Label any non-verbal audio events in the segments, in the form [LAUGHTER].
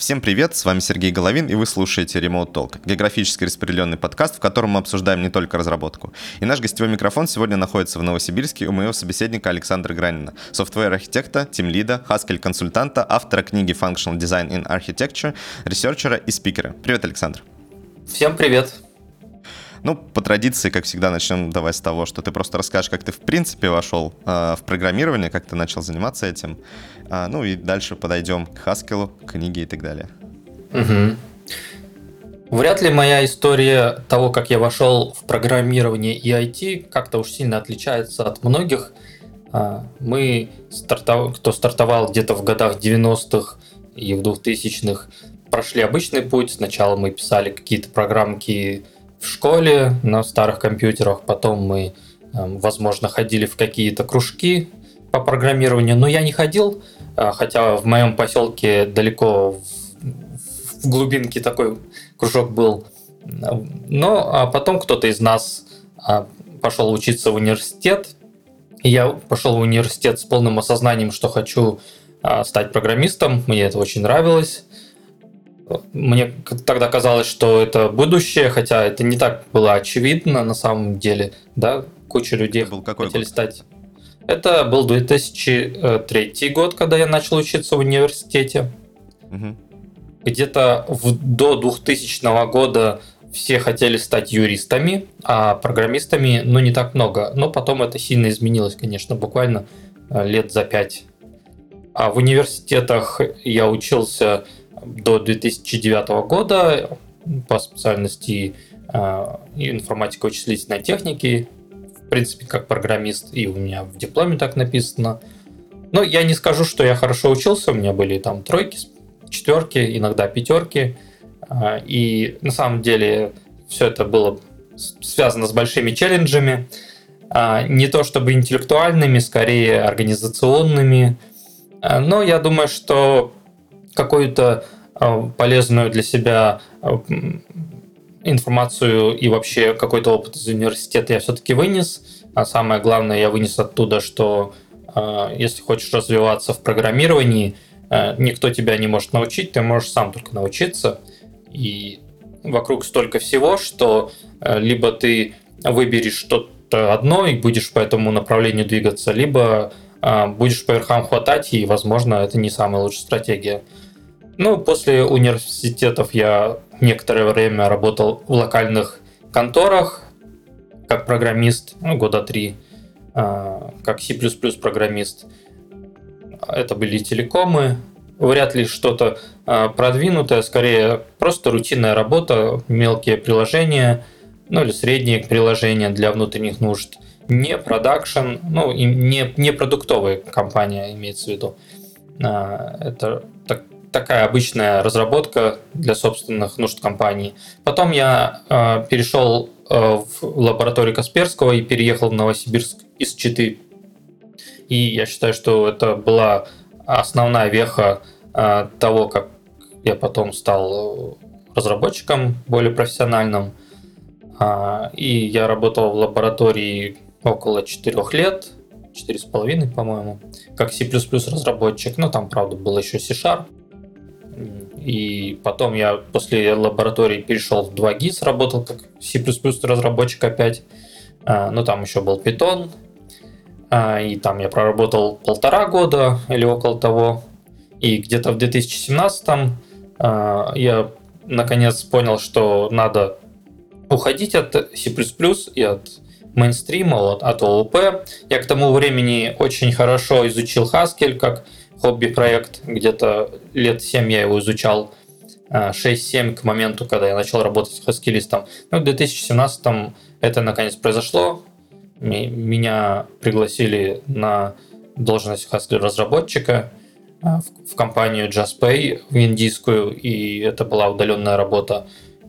Всем привет, с вами Сергей Головин, и вы слушаете Remote Talk, географически распределенный подкаст, в котором мы обсуждаем не только разработку. И наш гостевой микрофон сегодня находится в Новосибирске у моего собеседника Александра Гранина, software -архитекта, тимлида, Haskell-консультанта, автора книги Functional Design and Architecture, ресерчера и спикера. Привет, Александр. Всем привет. Ну, по традиции, как всегда, начнем давай с того, что ты просто расскажешь, как ты в принципе вошел э, в программирование, как ты начал заниматься этим. А, ну и дальше подойдем к Haskell, книге и так далее. Угу. Вряд ли моя история того, как я вошел в программирование и IT, как-то уж сильно отличается от многих. А, мы, стартов... кто стартовал где-то в годах 90-х и в 2000-х, прошли обычный путь. Сначала мы писали какие-то программки в школе на старых компьютерах, потом мы, эм, возможно, ходили в какие-то кружки по программированию, но я не ходил, э, хотя в моем поселке далеко в глубинке такой кружок был. Но а потом кто-то из нас а, пошел учиться в университет, и я пошел в университет с полным осознанием, что хочу а, стать программистом, мне это очень нравилось. Мне тогда казалось, что это будущее, хотя это не так было очевидно на самом деле. Да, куча людей был какой хотели год? стать. Это был 2003 год, когда я начал учиться в университете. Угу. Где-то в, до 2000 года все хотели стать юристами, а программистами, ну, не так много. Но потом это сильно изменилось, конечно, буквально э, лет за пять. А в университетах я учился до 2009 года по специальности э, информатика вычислительной техники, в принципе, как программист, и у меня в дипломе так написано. Но я не скажу, что я хорошо учился, у меня были там тройки, четверки, иногда пятерки, э, и на самом деле все это было связано с большими челленджами, э, не то чтобы интеллектуальными, скорее организационными, но я думаю, что какую-то а, полезную для себя а, информацию и вообще какой-то опыт из университета я все-таки вынес. А самое главное, я вынес оттуда, что а, если хочешь развиваться в программировании, никто тебя не может научить, ты можешь сам только научиться. И вокруг столько всего, что либо ты выберешь что-то одно и будешь по этому направлению двигаться, либо будешь по верхам хватать, и, возможно, это не самая лучшая стратегия. Ну, после университетов я некоторое время работал в локальных конторах, как программист, ну, года три, а, как C++ программист. Это были телекомы, вряд ли что-то а, продвинутое, скорее просто рутинная работа, мелкие приложения, ну или средние приложения для внутренних нужд. Не продакшн, ну не, не продуктовая компания имеется в виду. А, это так, такая обычная разработка для собственных нужд компании. Потом я э, перешел э, в лабораторию Касперского и переехал в Новосибирск из Читы. И я считаю, что это была основная веха э, того, как я потом стал разработчиком более профессиональным. Э, и я работал в лаборатории около 4 лет, четыре с половиной, по-моему, как C++ разработчик. Ну, там, правда, был еще C-Sharp. И потом я после лаборатории перешел в 2GIS, работал как C++ разработчик опять. А, ну, там еще был Python. А, и там я проработал полтора года или около того. И где-то в 2017 а, я наконец понял, что надо уходить от C++ и от мейнстрима, от, от ООП. Я к тому времени очень хорошо изучил Haskell как хобби-проект, где-то лет 7 я его изучал, 6-7 к моменту, когда я начал работать с хаскилистом. Ну, в 2017 это наконец произошло. Меня пригласили на должность Haskell разработчика в компанию JustPay в индийскую, и это была удаленная работа.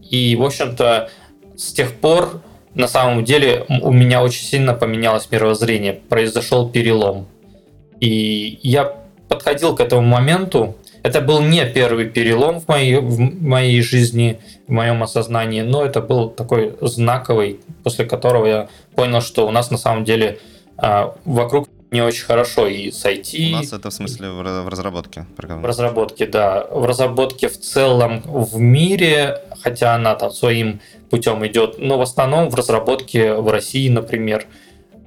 И, в общем-то, с тех пор на самом деле у меня очень сильно поменялось мировоззрение, произошел перелом. И я подходил к этому моменту. Это был не первый перелом в моей, в моей жизни, в моем осознании, но это был такой знаковый, после которого я понял, что у нас на самом деле а, вокруг не очень хорошо и с IT. У нас это в смысле в разработке В разработке, да. В разработке в целом в мире, хотя она там своим путем идет, но в основном в разработке в России, например.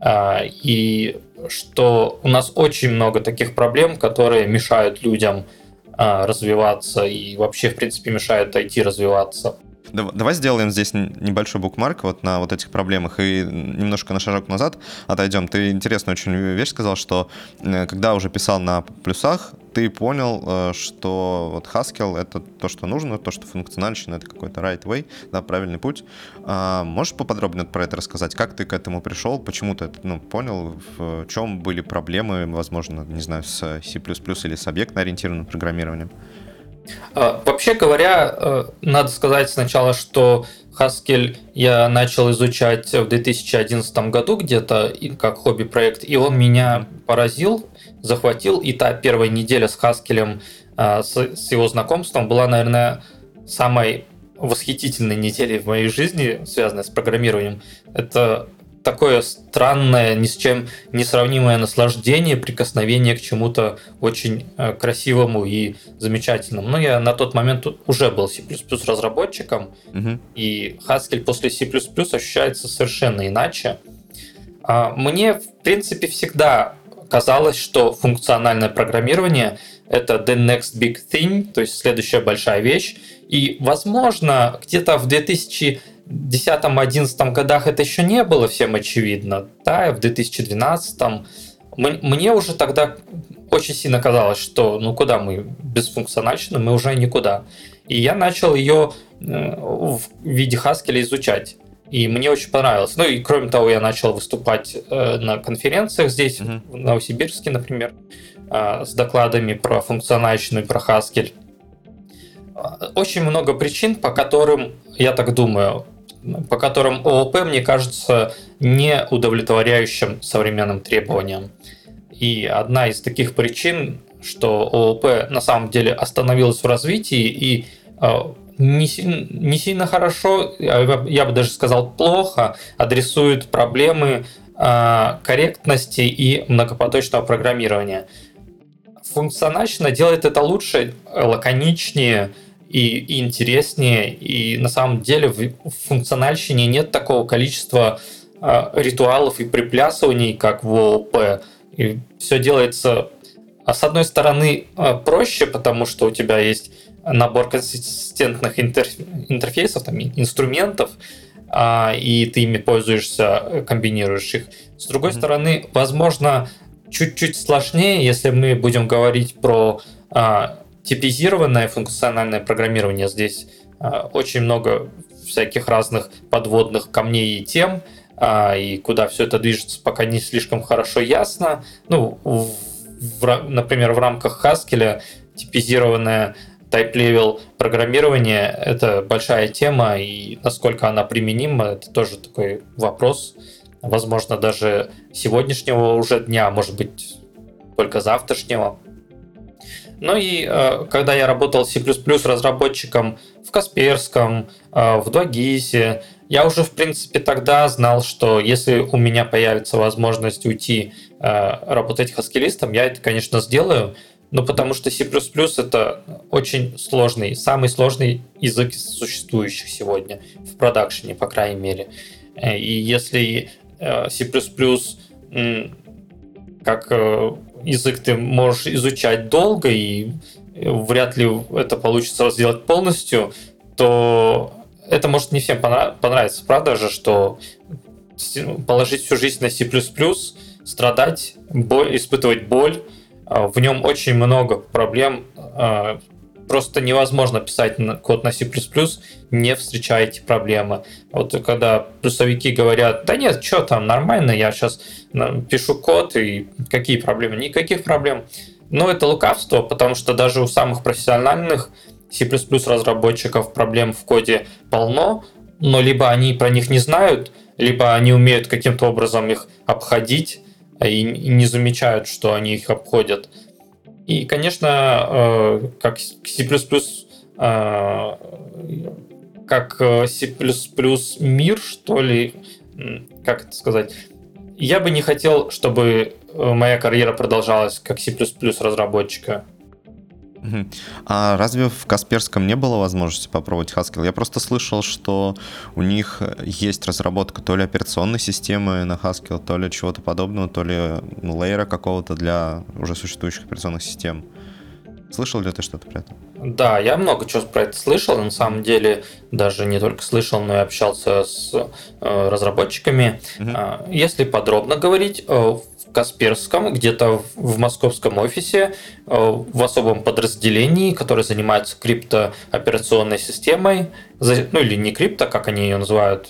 А, и что у нас очень много таких проблем, которые мешают людям а, развиваться и вообще, в принципе, мешают IT развиваться. Давай сделаем здесь небольшой букмарк вот на вот этих проблемах и немножко на шажок назад отойдем. Ты интересную очень вещь сказал, что э, когда уже писал на плюсах, ты понял, э, что вот Haskell — это то, что нужно, то, что функциональщина — это какой-то right way, да, правильный путь. А можешь поподробнее про это рассказать? Как ты к этому пришел? Почему ты это ну, понял? В чем были проблемы, возможно, не знаю, с C++ или с объектно-ориентированным программированием? А, вообще говоря, э, надо сказать сначала, что Haskell я начал изучать в 2011 году где-то как хобби-проект, и он меня поразил, захватил. И та первая неделя с Haskell, а, с его знакомством, была, наверное, самой восхитительной неделей в моей жизни, связанной с программированием. Это такое странное, ни с чем не сравнимое наслаждение, прикосновение к чему-то очень э, красивому и замечательному. Но я на тот момент уже был C++ разработчиком, угу. и Haskell после C++ ощущается совершенно иначе. А, мне, в принципе, всегда казалось, что функциональное программирование — это the next big thing, то есть следующая большая вещь. И, возможно, где-то в 2000 2010-2011 годах это еще не было всем очевидно, да, в 2012 мне уже тогда очень сильно казалось, что ну куда мы без функциональщины, мы уже никуда. И я начал ее э, в виде Haskell изучать. И мне очень понравилось. Ну и кроме того, я начал выступать э, на конференциях здесь, mm-hmm. в Новосибирске, например, э, с докладами про функциональщину и про Haskell. Очень много причин, по которым, я так думаю, по которым ООП, мне кажется, не удовлетворяющим современным требованиям. И одна из таких причин, что ООП на самом деле остановилась в развитии и э, не, не сильно хорошо, я бы даже сказал плохо, адресует проблемы э, корректности и многопоточного программирования. Функционально делает это лучше, лаконичнее, и, и интереснее. И на самом деле в, в функциональщине нет такого количества э, ритуалов и приплясываний, как в ООП. И все делается, а с одной стороны, э, проще, потому что у тебя есть набор консистентных интерфейсов, там, инструментов, э, и ты ими пользуешься, комбинируешь их. С другой mm-hmm. стороны, возможно, чуть-чуть сложнее, если мы будем говорить про типизированное функциональное программирование. Здесь а, очень много всяких разных подводных камней и тем, а, и куда все это движется, пока не слишком хорошо ясно. Ну, в, например, в рамках Haskell типизированное type-level программирование – это большая тема, и насколько она применима, это тоже такой вопрос. Возможно, даже сегодняшнего уже дня, может быть, только завтрашнего. Ну и э, когда я работал C++ разработчиком в Касперском, э, в 2GIS, я уже, в принципе, тогда знал, что если у меня появится возможность уйти э, работать хаскилистом, я это, конечно, сделаю, но потому что C++ это очень сложный, самый сложный язык из существующих сегодня в продакшене, по крайней мере. И если C++ как язык ты можешь изучать долго, и вряд ли это получится сделать полностью, то это может не всем понравиться. Правда же, что положить всю жизнь на C++, страдать, боль, испытывать боль, а, в нем очень много проблем. Просто невозможно писать код на C++, не встречая эти проблемы. Вот когда плюсовики говорят, да нет, что там, нормально, я сейчас пишу код, и какие проблемы? Никаких проблем. Но это лукавство, потому что даже у самых профессиональных C++ разработчиков проблем в коде полно, но либо они про них не знают, либо они умеют каким-то образом их обходить и не замечают, что они их обходят. И, конечно, э, как C++, э, как C++ мир, что ли, как это сказать, я бы не хотел, чтобы э, моя карьера продолжалась как C++ разработчика. А разве в Касперском не было возможности попробовать Haskell? Я просто слышал, что у них есть разработка то ли операционной системы на Haskell, то ли чего-то подобного, то ли ну, лейера какого-то для уже существующих операционных систем. Слышал ли ты что-то про это? Да, я много чего про это слышал. На самом деле, даже не только слышал, но и общался с э, разработчиками. Угу. Если подробно говорить, э, Касперском, где-то в московском офисе, э, в особом подразделении, которое занимается криптооперационной системой, ну или не крипто, как они ее называют,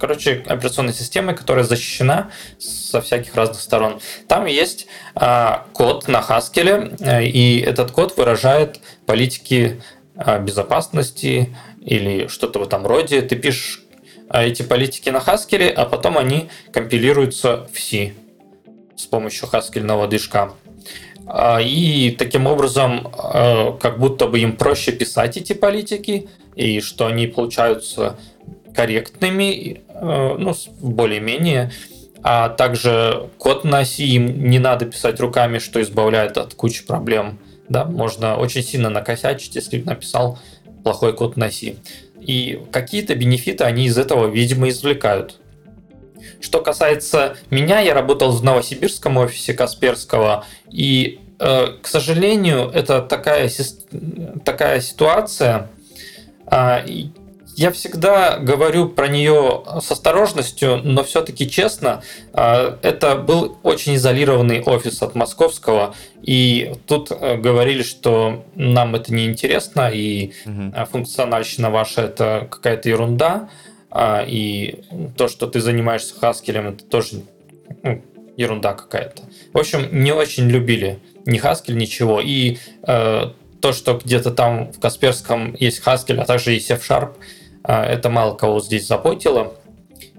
короче, операционной системой, которая защищена со всяких разных сторон. Там есть а, код на Haskell, э, и этот код выражает политики а, безопасности или что-то в этом роде. Ты пишешь а, эти политики на Haskell, а потом они компилируются в C с помощью хаскельного движка. А, и таким образом, а, как будто бы им проще писать эти политики, и что они получаются корректными, а, ну, более-менее. А также код на оси им не надо писать руками, что избавляет от кучи проблем. Да, можно очень сильно накосячить, если написал плохой код на оси. И какие-то бенефиты они из этого, видимо, извлекают. Что касается меня, я работал в новосибирском офисе Касперского, и, э, к сожалению, это такая, такая ситуация. Э, я всегда говорю про нее с осторожностью, но все-таки честно, э, это был очень изолированный офис от московского, и тут э, говорили, что нам это не интересно, и угу. функциональщина ваша это какая-то ерунда. А, и то, что ты занимаешься Хаскелем, это тоже ну, ерунда какая-то. В общем, не очень любили ни Хаскель, ничего. И э, то, что где-то там в Касперском есть Хаскель, а также есть F-Sharp, э, это мало кого здесь заботило.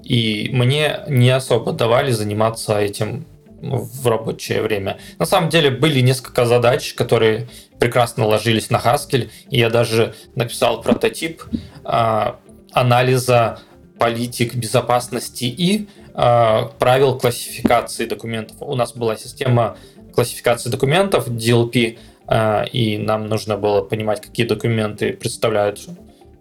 И мне не особо давали заниматься этим в рабочее время. На самом деле были несколько задач, которые прекрасно ложились на Haskell, и я даже написал прототип, а, анализа политик безопасности и э, правил классификации документов. У нас была система классификации документов DLP, э, и нам нужно было понимать, какие документы представляют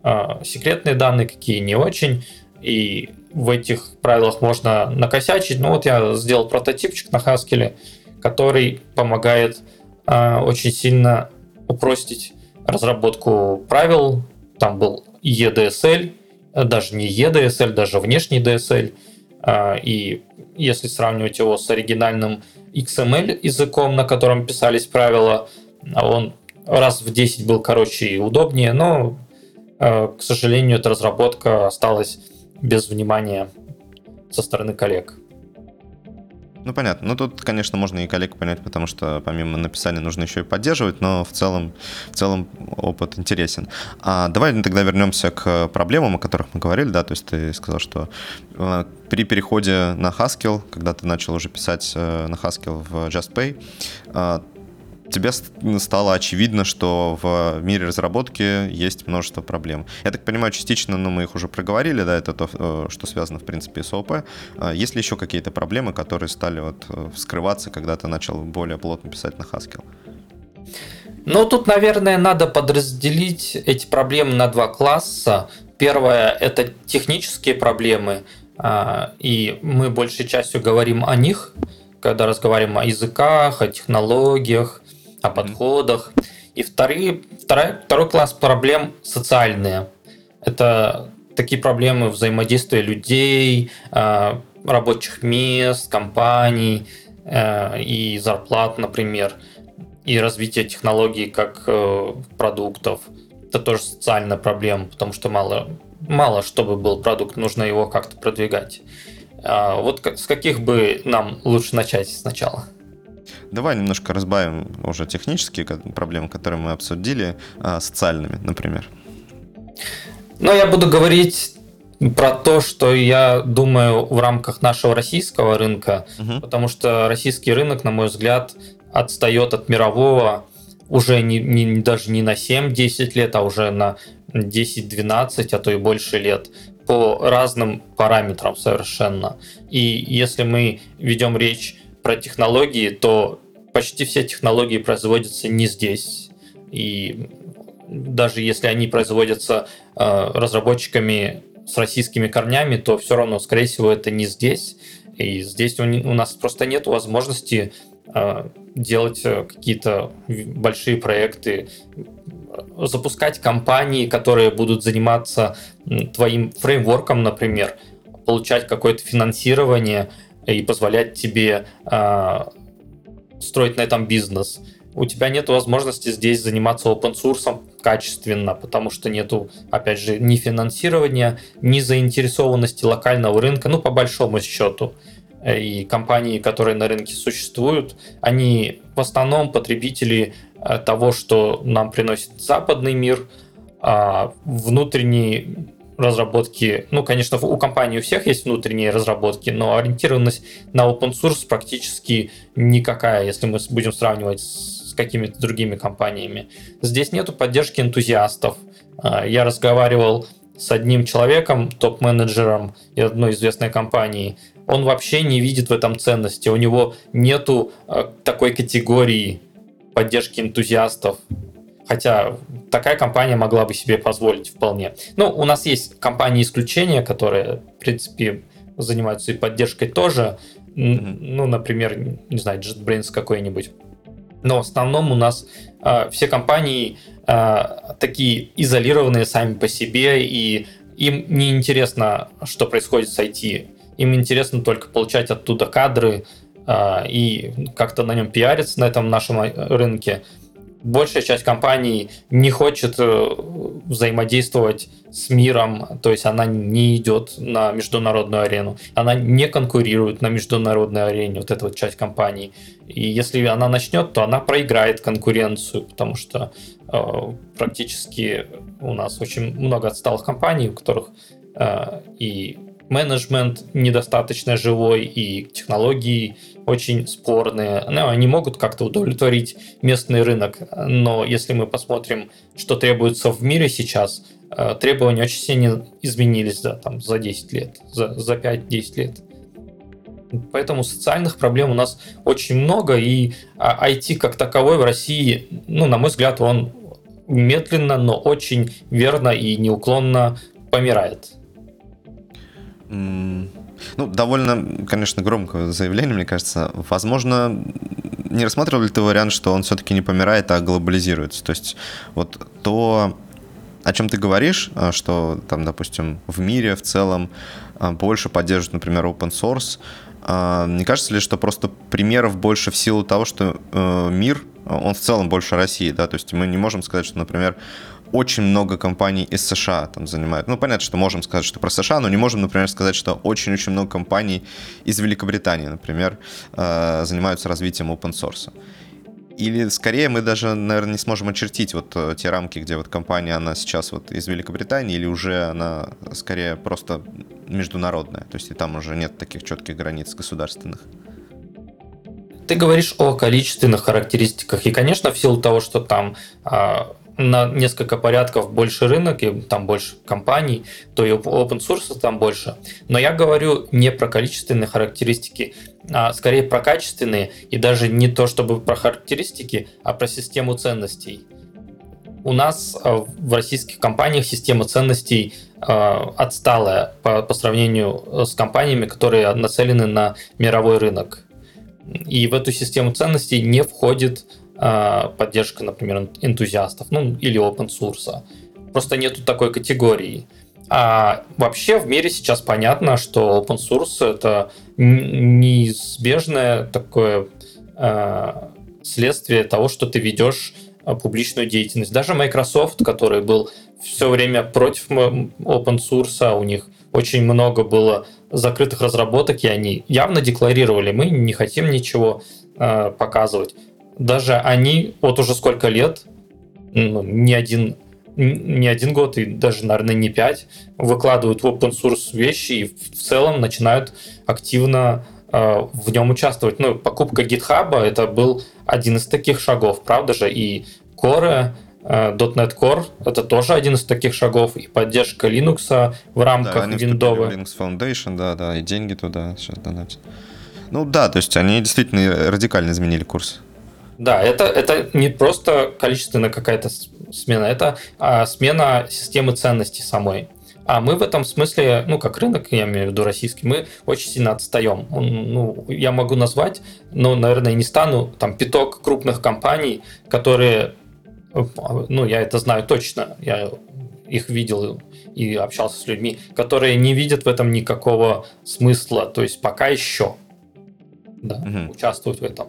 э, секретные данные, какие не очень. И в этих правилах можно накосячить. Ну вот я сделал прототипчик на Haskell, который помогает э, очень сильно упростить разработку правил. Там был EDSL, даже не EDSL, даже внешний DSL. А, и если сравнивать его с оригинальным XML языком, на котором писались правила, он раз в 10 был короче и удобнее, но, а, к сожалению, эта разработка осталась без внимания со стороны коллег. Ну, понятно. Ну, тут, конечно, можно и коллег понять, потому что помимо написания нужно еще и поддерживать, но в целом, в целом опыт интересен. А давай тогда вернемся к проблемам, о которых мы говорили, да, то есть ты сказал, что э, при переходе на Haskell, когда ты начал уже писать э, на Haskell в JustPay, э, тебе стало очевидно, что в мире разработки есть множество проблем. Я так понимаю, частично, но ну, мы их уже проговорили, да, это то, э, что связано, в принципе, с ООП. А есть ли еще какие-то проблемы, которые стали вот э, вскрываться, когда ты начал более плотно писать на Haskell? Ну, тут, наверное, надо подразделить эти проблемы на два класса. Первое – это технические проблемы, а, и мы большей частью говорим о них, когда разговариваем о языках, о технологиях, о подходах. И вторые, второй, второй класс проблем социальные. Это такие проблемы взаимодействия людей, э, рабочих мест, компаний э, и зарплат, например, и развитие технологий как э, продуктов. Это тоже социальная проблема, потому что мало, мало чтобы был продукт, нужно его как-то продвигать. А вот с каких бы нам лучше начать сначала? Давай немножко разбавим уже технические проблемы, которые мы обсудили, а, социальными, например. Ну, я буду говорить про то, что я думаю в рамках нашего российского рынка, угу. потому что российский рынок, на мой взгляд, отстает от мирового уже не, не, даже не на 7-10 лет, а уже на 10-12, а то и больше лет. по разным параметрам совершенно. И если мы ведем речь про технологии, то почти все технологии производятся не здесь. И даже если они производятся э, разработчиками с российскими корнями, то все равно, скорее всего, это не здесь. И здесь у, у нас просто нет возможности э, делать э, какие-то большие проекты, запускать компании, которые будут заниматься твоим фреймворком, например, получать какое-то финансирование и позволять тебе э, строить на этом бизнес. У тебя нет возможности здесь заниматься open source качественно, потому что нету, опять же, ни финансирования, ни заинтересованности локального рынка, ну, по большому счету. И компании, которые на рынке существуют, они в основном потребители э, того, что нам приносит западный мир, а внутренние разработки, ну, конечно, у компании у всех есть внутренние разработки, но ориентированность на open source практически никакая, если мы будем сравнивать с какими-то другими компаниями. Здесь нету поддержки энтузиастов. А, я разговаривал с одним человеком, топ-менеджером одной известной компании. Он вообще не видит в этом ценности. У него нету а, такой категории поддержки энтузиастов. Хотя такая компания могла бы себе позволить вполне. Ну, у нас есть компании исключения, которые, в принципе, занимаются и поддержкой тоже. Mm-hmm. Ну, например, не знаю, JetBrains какой-нибудь. Но в основном у нас э, все компании э, такие изолированные сами по себе, и им не интересно, что происходит с IT. Им интересно только получать оттуда кадры э, и как-то на нем пиариться на этом нашем рынке большая часть компаний не хочет э, взаимодействовать с миром, то есть она не идет на международную арену, она не конкурирует на международной арене, вот эта вот часть компаний. И если она начнет, то она проиграет конкуренцию, потому что э, практически у нас очень много отсталых компаний, у которых э, и менеджмент недостаточно живой, и технологии очень спорные. Ну, они могут как-то удовлетворить местный рынок, но если мы посмотрим, что требуется в мире сейчас, э, требования очень сильно изменились да, там, за 10 лет, за, за 5-10 лет. Поэтому социальных проблем у нас очень много, и IT а, как таковой в России, ну, на мой взгляд, он медленно, но очень верно и неуклонно помирает. Ну, довольно, конечно, громкое заявление, мне кажется. Возможно, не рассматривал ли ты вариант, что он все-таки не помирает, а глобализируется? То есть вот то, о чем ты говоришь, а, что там, допустим, в мире в целом а, больше поддерживают, например, open source, а, не кажется ли, что просто примеров больше в силу того, что э, мир, он в целом больше России, да, то есть мы не можем сказать, что, например, очень много компаний из США там занимают. Ну, понятно, что можем сказать, что про США, но не можем, например, сказать, что очень-очень много компаний из Великобритании, например, э, занимаются развитием open source. Или скорее мы даже, наверное, не сможем очертить вот э, те рамки, где вот компания, она сейчас вот из Великобритании, или уже она скорее просто международная, то есть и там уже нет таких четких границ государственных. Ты говоришь о количественных характеристиках, и, конечно, в силу того, что там а, на несколько порядков больше рынок, и там больше компаний, то и open source там больше. Но я говорю не про количественные характеристики, а скорее про качественные, и даже не то чтобы про характеристики, а про систему ценностей. У нас э, в российских компаниях система ценностей э, отсталая по, по сравнению с компаниями, которые нацелены на мировой рынок. И в эту систему ценностей не входит а, поддержка, например, энтузиастов, ну или open source. Просто нету такой категории. А вообще в мире сейчас понятно, что open source это неизбежное такое э, следствие того, что ты ведешь а, публичную деятельность. Даже Microsoft, который был все время против open source, у них очень много было закрытых разработок, и они явно декларировали, мы не хотим ничего э, показывать даже они вот уже сколько лет, ну, не один не один год и даже, наверное, не пять, выкладывают в open source вещи и в целом начинают активно э, в нем участвовать. Ну, покупка GitHub это был один из таких шагов, правда же? И Core .NET Core — это тоже один из таких шагов, и поддержка Linux в рамках да, Windows. Linux Foundation, да, да, и деньги туда сейчас донатят. Ну да, то есть они действительно радикально изменили курс. Да, это, это не просто количественная какая-то смена, это а, смена системы ценностей самой. А мы в этом смысле, ну, как рынок, я имею в виду российский, мы очень сильно отстаем. Ну, я могу назвать, но, наверное, не стану, там, пяток крупных компаний, которые, ну, я это знаю точно, я их видел и общался с людьми, которые не видят в этом никакого смысла, то есть пока еще да, угу. участвовать в этом.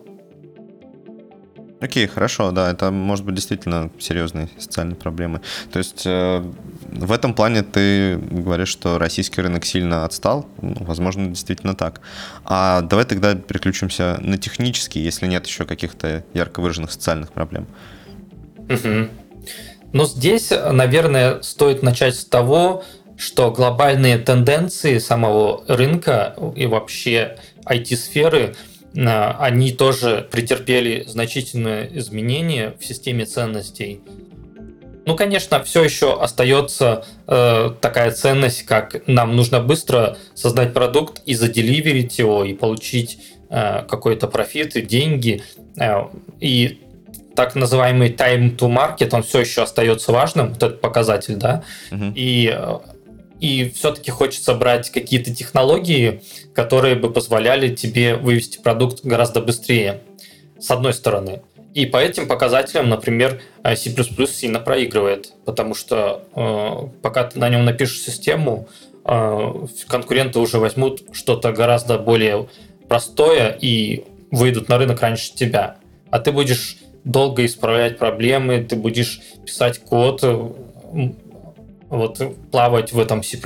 Окей, хорошо, да, это может быть действительно серьезные социальные проблемы. То есть э, в этом плане ты говоришь, что российский рынок сильно отстал, ну, возможно, действительно так. А давай тогда переключимся на технический, если нет еще каких-то ярко выраженных социальных проблем. Ну, здесь, наверное, стоит начать с того, что глобальные тенденции самого рынка и вообще IT-сферы – они тоже претерпели значительные изменения в системе ценностей. Ну, конечно, все еще остается э, такая ценность, как нам нужно быстро создать продукт и заделиверить его, и получить э, какой-то профит и деньги. Э, и так называемый time to market, он все еще остается важным, вот этот показатель, да. Uh-huh. И э, и все-таки хочется брать какие-то технологии, которые бы позволяли тебе вывести продукт гораздо быстрее, с одной стороны. И по этим показателям, например, C++ сильно проигрывает, потому что э, пока ты на нем напишешь систему, э, конкуренты уже возьмут что-то гораздо более простое и выйдут на рынок раньше тебя. А ты будешь долго исправлять проблемы, ты будешь писать код, вот плавать в этом C++,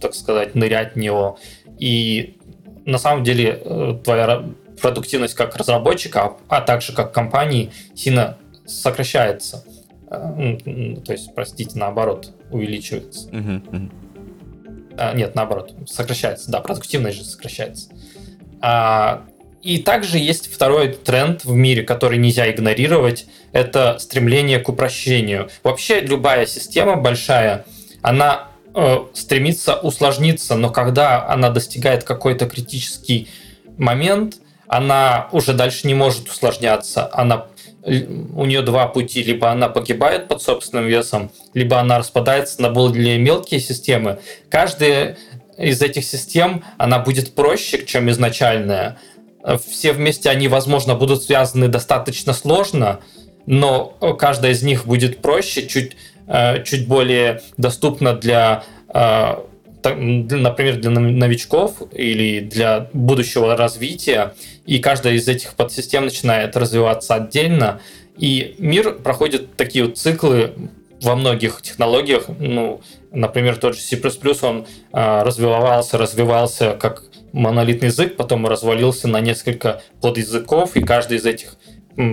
так сказать, нырять в него. И на самом деле э, твоя продуктивность как разработчика, а также как компании сильно сокращается. Э, то есть, простите, наоборот, увеличивается. Uh-huh, А, нет, наоборот, сокращается. Да, продуктивность же сокращается. А, и также есть второй тренд в мире, который нельзя игнорировать. Это стремление к упрощению. Вообще любая система большая она э, стремится усложниться, но когда она достигает какой-то критический момент, она уже дальше не может усложняться. Она, у нее два пути. Либо она погибает под собственным весом, либо она распадается на более мелкие системы. Каждая из этих систем, она будет проще, чем изначальная. Все вместе они, возможно, будут связаны достаточно сложно, но каждая из них будет проще, чуть Э, чуть более доступна для э, например, для новичков или для будущего развития, и каждая из этих подсистем начинает развиваться отдельно, и мир проходит такие вот циклы во многих технологиях, ну, например, тот же C++, он э, развивался, развивался как монолитный язык, потом развалился на несколько подязыков, и каждый из этих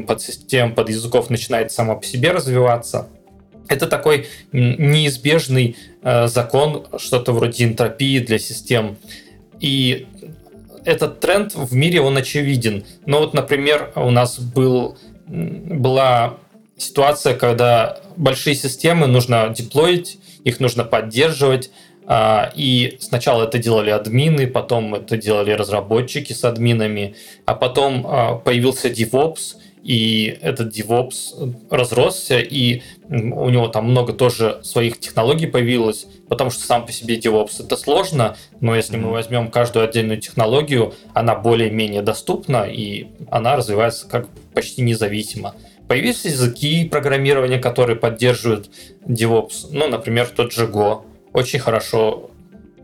подсистем, подязыков начинает само по себе развиваться – это такой неизбежный э, закон, что-то вроде энтропии для систем. И этот тренд в мире, он очевиден. Но вот, например, у нас был, была ситуация, когда большие системы нужно деплоить, их нужно поддерживать, а, и сначала это делали админы, потом это делали разработчики с админами, а потом а, появился DevOps, и этот DevOps разросся, и у него там много тоже своих технологий появилось, потому что сам по себе DevOps это сложно, но если мы возьмем каждую отдельную технологию, она более-менее доступна, и она развивается как почти независимо. Появились языки программирования, которые поддерживают DevOps, ну, например, тот же Go, очень хорошо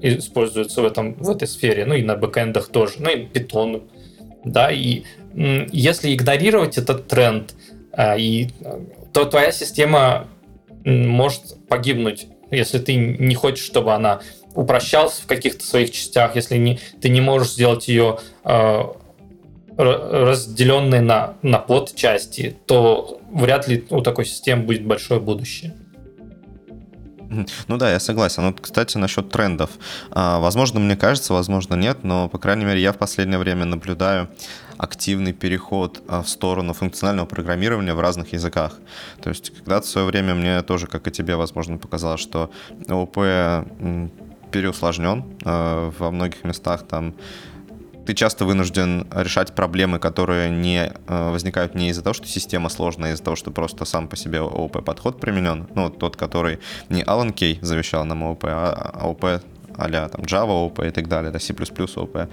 используется в, этом, в этой сфере, ну и на бэкэндах тоже, ну и Python, да, и если игнорировать этот тренд, а, и, то твоя система может погибнуть, если ты не хочешь, чтобы она упрощалась в каких-то своих частях, если не, ты не можешь сделать ее э, разделенной на, на подчасти, то вряд ли у такой системы будет большое будущее. Ну да, я согласен. Вот, кстати, насчет трендов. А, возможно, мне кажется, возможно, нет, но, по крайней мере, я в последнее время наблюдаю активный переход а, в сторону функционального программирования в разных языках. То есть когда-то в свое время мне тоже, как и тебе, возможно, показалось, что ООП переусложнен а, во многих местах там ты часто вынужден решать проблемы, которые не э, возникают не из-за того, что система сложная, а из-за того, что просто сам по себе ООП подход применен. Ну, тот, который не Алан Кей завещал нам ООП, а ООП а там Java ООП и так далее, да, C++ ООП.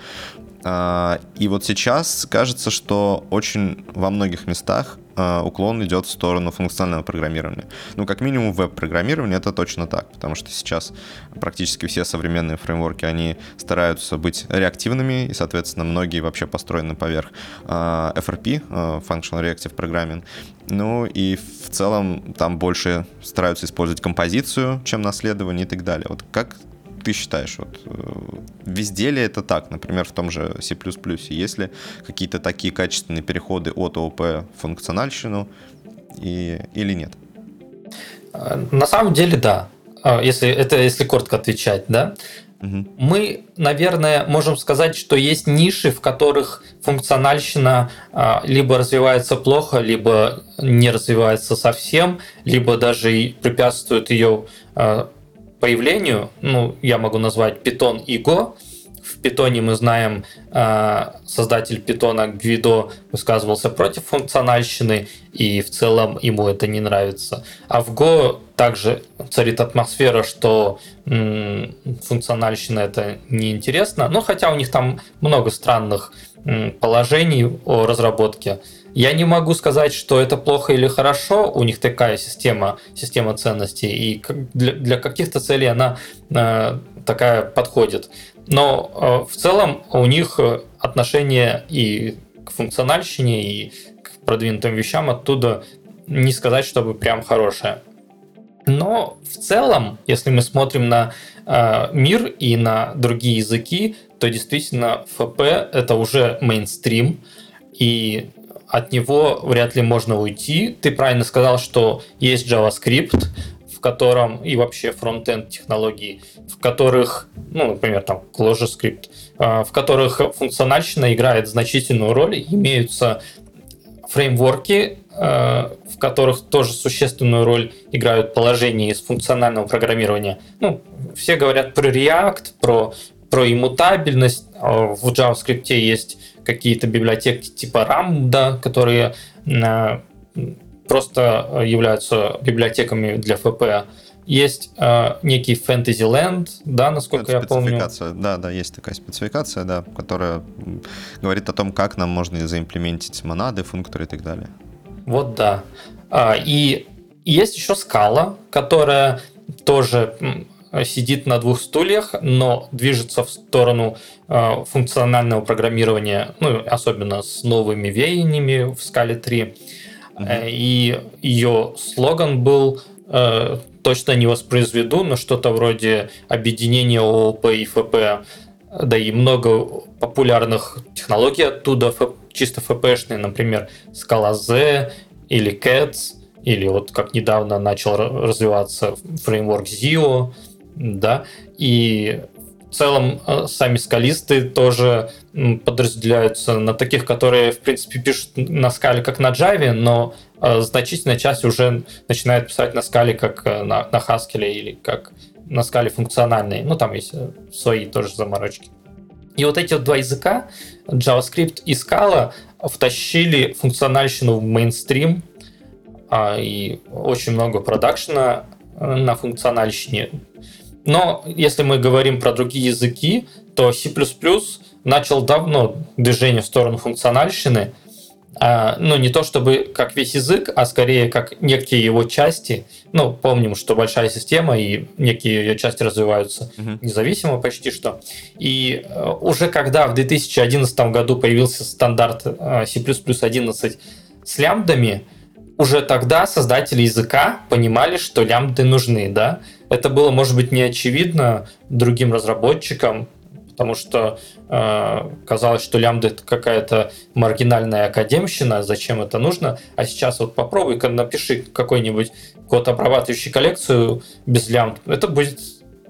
А, и вот сейчас кажется, что очень во многих местах а, уклон идет в сторону функционального программирования. Ну, как минимум, веб-программирование это точно так, потому что сейчас практически все современные фреймворки, они стараются быть реактивными, и, соответственно, многие вообще построены поверх а, FRP, Functional Reactive Programming. Ну, и в целом там больше стараются использовать композицию, чем наследование и так далее. Вот как ты считаешь, вот э, везде ли это так? Например, в том же C++, есть ли какие-то такие качественные переходы от ООП в функциональщину и, или нет? Э, на самом деле, да. Э, если, это если коротко отвечать, да. Угу. Мы, наверное, можем сказать, что есть ниши, в которых функциональщина либо развивается плохо, либо не развивается совсем, либо даже препятствует ее появлению, ну, я могу назвать Python и Go. В Python мы знаем, э, создатель Python Гвидо высказывался против функциональщины, и в целом ему это не нравится. А в Go также царит атмосфера, что функциональщина это неинтересно, но хотя у них там много странных положений о разработке. Я не могу сказать, что это плохо или хорошо. У них такая система, система ценностей, и для, для каких-то целей она э, такая подходит. Но э, в целом у них отношение и к функциональщине, и к продвинутым вещам оттуда не сказать, чтобы прям хорошее. Но в целом, если мы смотрим на э, мир и на другие языки, то действительно ФП это уже мейнстрим, и от него вряд ли можно уйти. Ты правильно сказал, что есть JavaScript, в котором и вообще фронтенд технологии, в которых, ну, например, там ClojureScript, а, в которых функциональщина играет значительную роль, имеются фреймворки, а, в которых тоже существенную роль играют положения из функционального программирования. Ну, все говорят про React, про, про иммутабельность. А в JavaScript есть какие-то библиотеки типа Ramda, которые э, просто являются библиотеками для ФП. Есть э, некий Fantasyland, да, насколько Это я помню. Да, да, есть такая спецификация, да, которая говорит о том, как нам можно заимплементить монады, функторы и так далее. Вот да. А, и есть еще скала, которая тоже сидит на двух стульях, но движется в сторону э, функционального программирования, ну, особенно с новыми веяниями в скале 3. Угу. И ее слоган был э, точно не воспроизведу, но что-то вроде объединения ООП и ФП, да и много популярных технологий оттуда, чисто ФПшные, например, Scala Z или CATS, или вот как недавно начал развиваться фреймворк Zio, да, и в целом э, сами скалисты тоже подразделяются на таких, которые, в принципе, пишут на скале как на Java, но э, значительная часть уже начинает писать на скале как э, на, на Haskell или как на скале функциональной. Ну, там есть свои тоже заморочки. И вот эти вот два языка, JavaScript и Scala, втащили функциональщину в мейнстрим, а, и очень много продакшена на функциональщине. Но если мы говорим про другие языки, то C++ начал давно движение в сторону функциональщины. А, ну, не то чтобы как весь язык, а скорее как некие его части. Ну, помним, что большая система, и некие ее части развиваются независимо почти что. И э, уже когда в 2011 году появился стандарт э, C++ 11 с лямбдами, уже тогда создатели языка понимали, что лямбды нужны, да. Это было, может быть, не очевидно другим разработчикам, потому что э, казалось, что лямбда это какая-то маргинальная академщина, зачем это нужно, а сейчас вот попробуй, напиши какой-нибудь код, обрабатывающий коллекцию без лямбд, это будет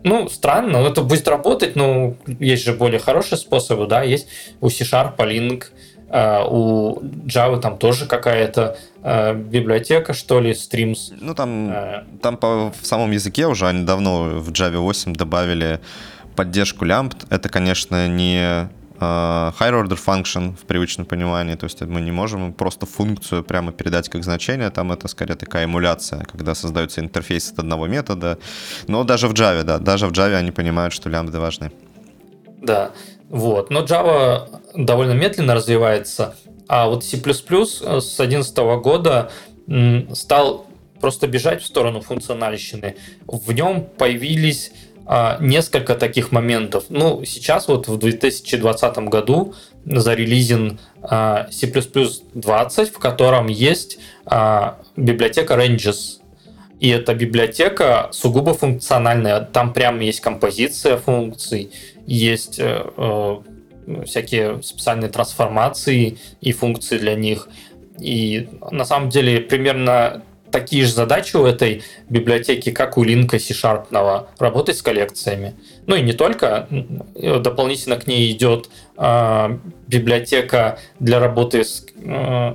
ну, странно, но это будет работать, но есть же более хорошие способы, да, есть у C-Sharp, Link, Uh, у Java там тоже какая-то uh, библиотека, что ли, Streams. Ну, там, uh, там по, в самом языке уже они давно в Java 8 добавили поддержку лямбд. Это, конечно, не higher order function в привычном понимании, то есть мы не можем просто функцию прямо передать как значение, там это скорее такая эмуляция, когда создается интерфейс от одного метода, но даже в Java, да, даже в Java они понимают, что лямбды важны. Да, вот, но Java довольно медленно развивается, а вот C++ с 2011 года стал просто бежать в сторону функциональщины. В нем появились а, несколько таких моментов. Ну, сейчас вот в 2020 году зарелизен а, C++ 20, в котором есть а, библиотека Ranges. И эта библиотека сугубо функциональная. Там прямо есть композиция функций, есть э, э, всякие специальные трансформации и функции для них. И на самом деле примерно такие же задачи у этой библиотеки, как у линка C-Sharp, работать с коллекциями. Ну и не только. Дополнительно к ней идет э, библиотека для работы с, э,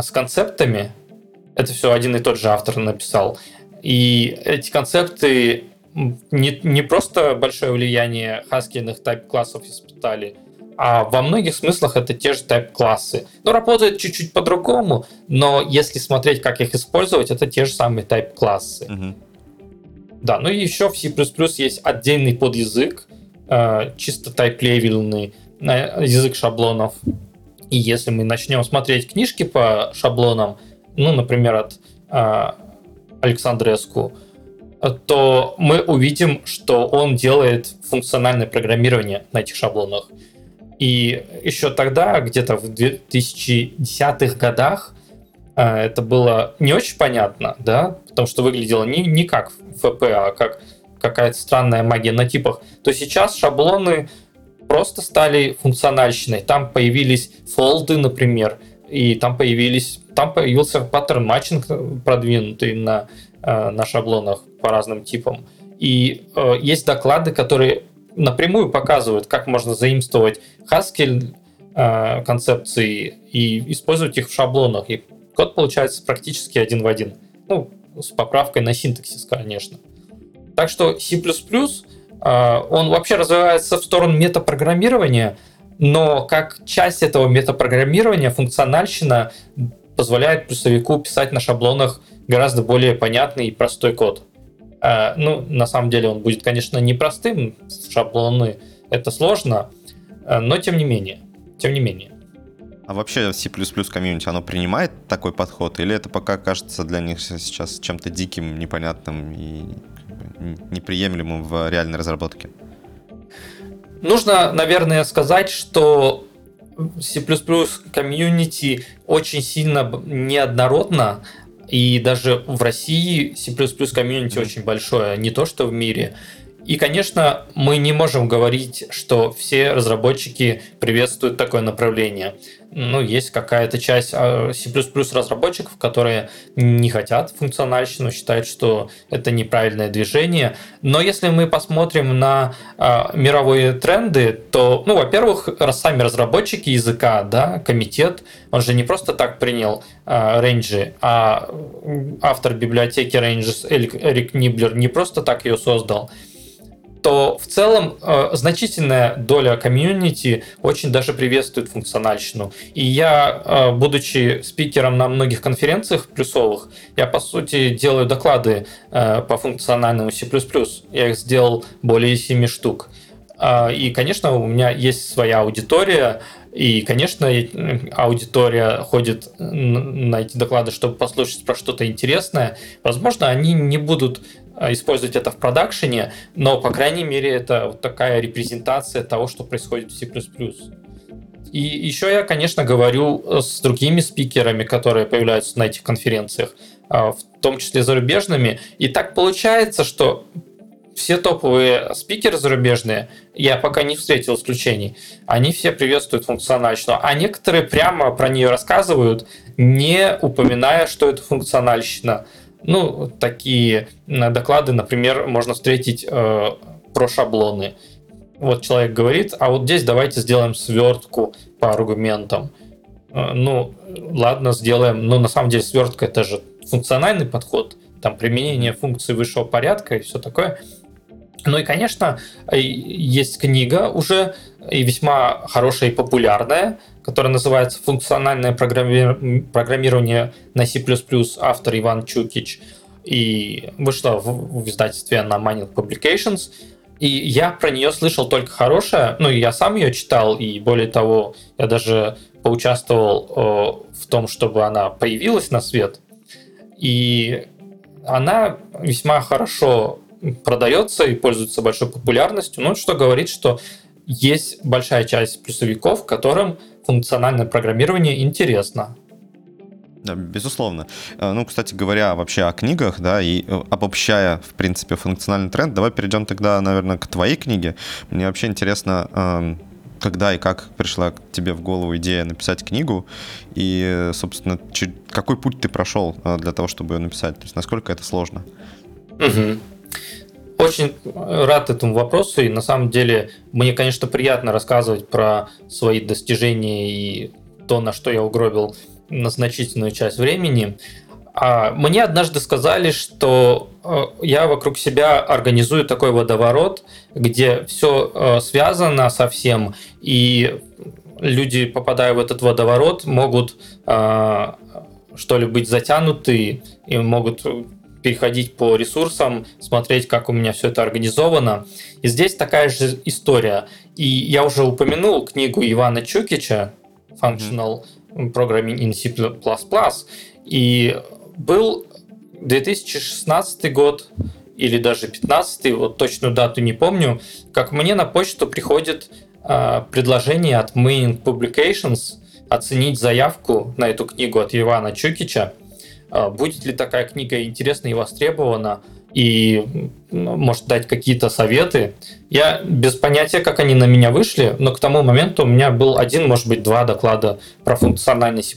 с концептами. Это все один и тот же автор написал. И эти концепты не, не просто большое влияние хаскиных тайп-классов испытали, а во многих смыслах это те же type-классы. Ну, работают чуть-чуть по-другому, но если смотреть, как их использовать, это те же самые type-классы. Угу. Да, ну и еще в C++ есть отдельный подязык, э, чисто type-левельный, э, язык шаблонов. И если мы начнем смотреть книжки по шаблонам, ну, например, от э, Александреску, то мы увидим, что он делает функциональное программирование на этих шаблонах. И еще тогда, где-то в 2010-х годах, э, это было не очень понятно, да, потому что выглядело не, не как ФП, а как какая-то странная магия на типах, то сейчас шаблоны просто стали функциональщиной. Там появились фолды, например, и там появились, там появился паттерн матчинг продвинутый на, на шаблонах по разным типам. И э, есть доклады, которые напрямую показывают, как можно заимствовать Haskell э, концепции и использовать их в шаблонах. И код получается практически один в один. Ну, с поправкой на синтаксис, конечно. Так что C++, э, он вообще развивается в сторону метапрограммирования, но как часть этого метапрограммирования функциональщина позволяет плюсовику писать на шаблонах гораздо более понятный и простой код. Э, ну, на самом деле он будет, конечно, непростым, шаблоны это сложно, э, но тем не менее, тем не менее. А вообще C++ комьюнити, оно принимает такой подход, или это пока кажется для них сейчас чем-то диким, непонятным и неприемлемым в реальной разработке? Нужно, наверное, сказать, что C++ комьюнити очень сильно неоднородно, и даже в России C++ комьюнити mm-hmm. очень большое, не то что в мире. И, конечно, мы не можем говорить, что все разработчики приветствуют такое направление. Ну, есть какая-то часть а, C++ разработчиков, которые не хотят функциональщину, считают, что это неправильное движение. Но если мы посмотрим на э, мировые тренды, то, ну, во-первых, сами разработчики языка, да, комитет, он же не просто так принял э, рейнджи, а автор библиотеки Ranges Эрик Ниблер не просто так ее создал то в целом э, значительная доля комьюнити очень даже приветствует функциональщину. И я, э, будучи спикером на многих конференциях плюсовых, я по сути делаю доклады э, по функциональному C++. Я их сделал более 7 штук. Э, и, конечно, у меня есть своя аудитория, и, конечно, аудитория ходит на эти доклады, чтобы послушать про что-то интересное. Возможно, они не будут использовать это в продакшене, но, по крайней мере, это вот такая репрезентация того, что происходит в C++. И еще я, конечно, говорю э, с другими спикерами, которые появляются на этих конференциях, а, в том числе зарубежными. И так получается, что все топовые спикеры зарубежные, я пока не встретил исключений, они все приветствуют функциональщину, а некоторые прямо про нее рассказывают, не упоминая, что это функциональщина. Ну, такие доклады, например, можно встретить э, про шаблоны. Вот человек говорит, а вот здесь давайте сделаем свертку по аргументам. Э, ну, ладно, сделаем. Но на самом деле свертка это же функциональный подход, там применение функций высшего порядка и все такое. Ну и, конечно, есть книга уже, и весьма хорошая и популярная, которая называется «Функциональное программирование на C++» автор Иван Чукич. И вышла в, в издательстве на Mining Publications. И я про нее слышал только хорошее. Ну, я сам ее читал, и более того, я даже поучаствовал в том, чтобы она появилась на свет. И она весьма хорошо продается и пользуется большой популярностью, ну, что говорит, что есть большая часть плюсовиков, которым функциональное программирование интересно. Да, безусловно. Э, ну, кстати говоря, вообще о книгах, да, и э, обобщая, в принципе, функциональный тренд, давай перейдем тогда, наверное, к твоей книге. Мне вообще интересно, эм, когда и как пришла к тебе в голову идея написать книгу, и, собственно, какой путь ты прошел э, для того, чтобы ее написать? То есть насколько это сложно? Угу. Очень рад этому вопросу, и на самом деле мне, конечно, приятно рассказывать про свои достижения и то, на что я угробил на значительную часть времени. А мне однажды сказали, что э, я вокруг себя организую такой водоворот, где все э, связано со всем, и люди, попадая в этот водоворот, могут э, что ли быть затянуты и могут переходить по ресурсам, смотреть, как у меня все это организовано. И здесь такая же история. И я уже упомянул книгу Ивана Чукича Functional Programming in C++. И был 2016 год или даже 15 вот точную дату не помню, как мне на почту приходит э, предложение от Main Publications оценить заявку на эту книгу от Ивана Чукича. Будет ли такая книга интересна и востребована? и может дать какие-то советы. Я без понятия, как они на меня вышли, но к тому моменту у меня был один, может быть, два доклада про функциональный C++,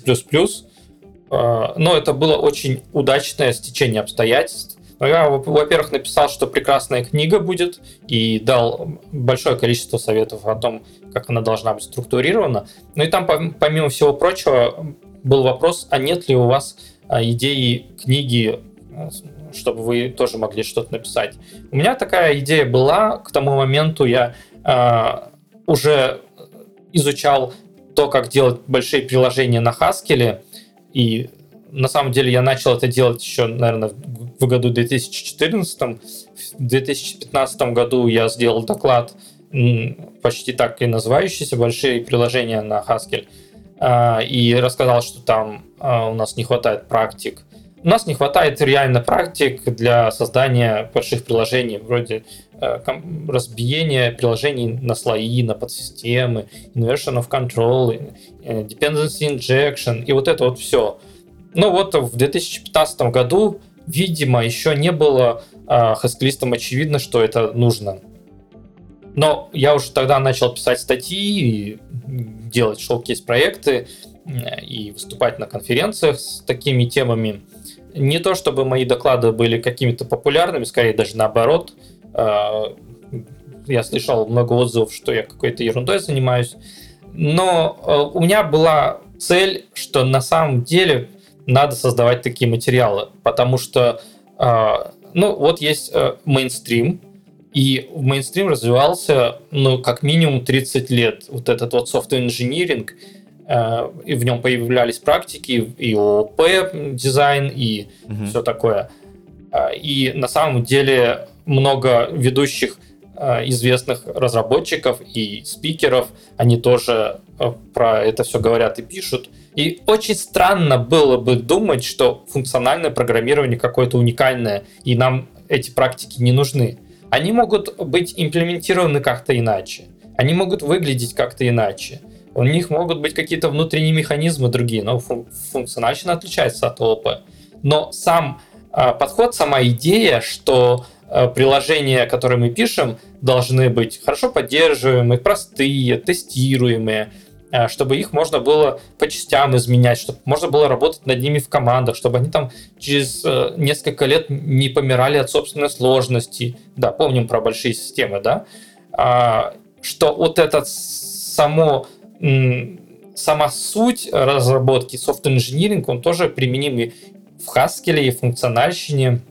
Э, но это было очень удачное стечение обстоятельств. Я, во-первых, написал, что прекрасная книга будет, и дал большое количество советов о том, как она должна быть структурирована. Ну и там, помимо всего прочего, был вопрос, а нет ли у вас а, идеи книги, э, чтобы вы тоже могли что-то написать. У меня такая идея была, к тому моменту я э, уже изучал то, как делать большие приложения на Haskell, и на самом деле я начал это делать еще, наверное, в году 2014. В 2015 году я сделал доклад, почти так и называющийся «Большие приложения на Haskell», а, и рассказал, что там а, у нас не хватает практик. У нас не хватает реально практик для создания больших приложений, вроде э, разбиения приложений на слои, на подсистемы, inversion of control, э, dependency injection и вот это вот все. Ну вот в 2015 году, видимо, еще не было э, хаскалистам очевидно, что это нужно. Но я уже тогда начал писать статьи, делать шоу-кейс-проекты и выступать на конференциях с такими темами. Не то чтобы мои доклады были какими-то популярными, скорее даже наоборот. А, я слышал много отзывов, что я какой-то ерундой занимаюсь. Но а, у меня была цель, что на самом деле надо создавать такие материалы, потому что, ну, вот есть мейнстрим, и в мейнстрим развивался, ну, как минимум 30 лет. Вот этот вот engineering – Э, и в нем появлялись практики и ООП дизайн, и угу. все такое. Э, и на самом деле много ведущих э, известных разработчиков и спикеров, они тоже про это все говорят и пишут. И очень странно было бы думать, что функциональное программирование какое-то уникальное, и нам эти практики не нужны. Они могут быть имплементированы как-то иначе. Они могут выглядеть как-то иначе. У них могут быть какие-то внутренние механизмы другие, но функционально отличается от ООП. Но сам э, подход, сама идея, что э, приложения, которые мы пишем, должны быть хорошо поддерживаемые, простые, тестируемые, чтобы их можно было по частям изменять, чтобы можно было работать над ними в командах, чтобы они там через э, несколько лет не помирали от собственной сложности. Да, помним про большие системы, да? А, что вот это само сама суть разработки engineering, он тоже применим и в Haskell, и функциональщине.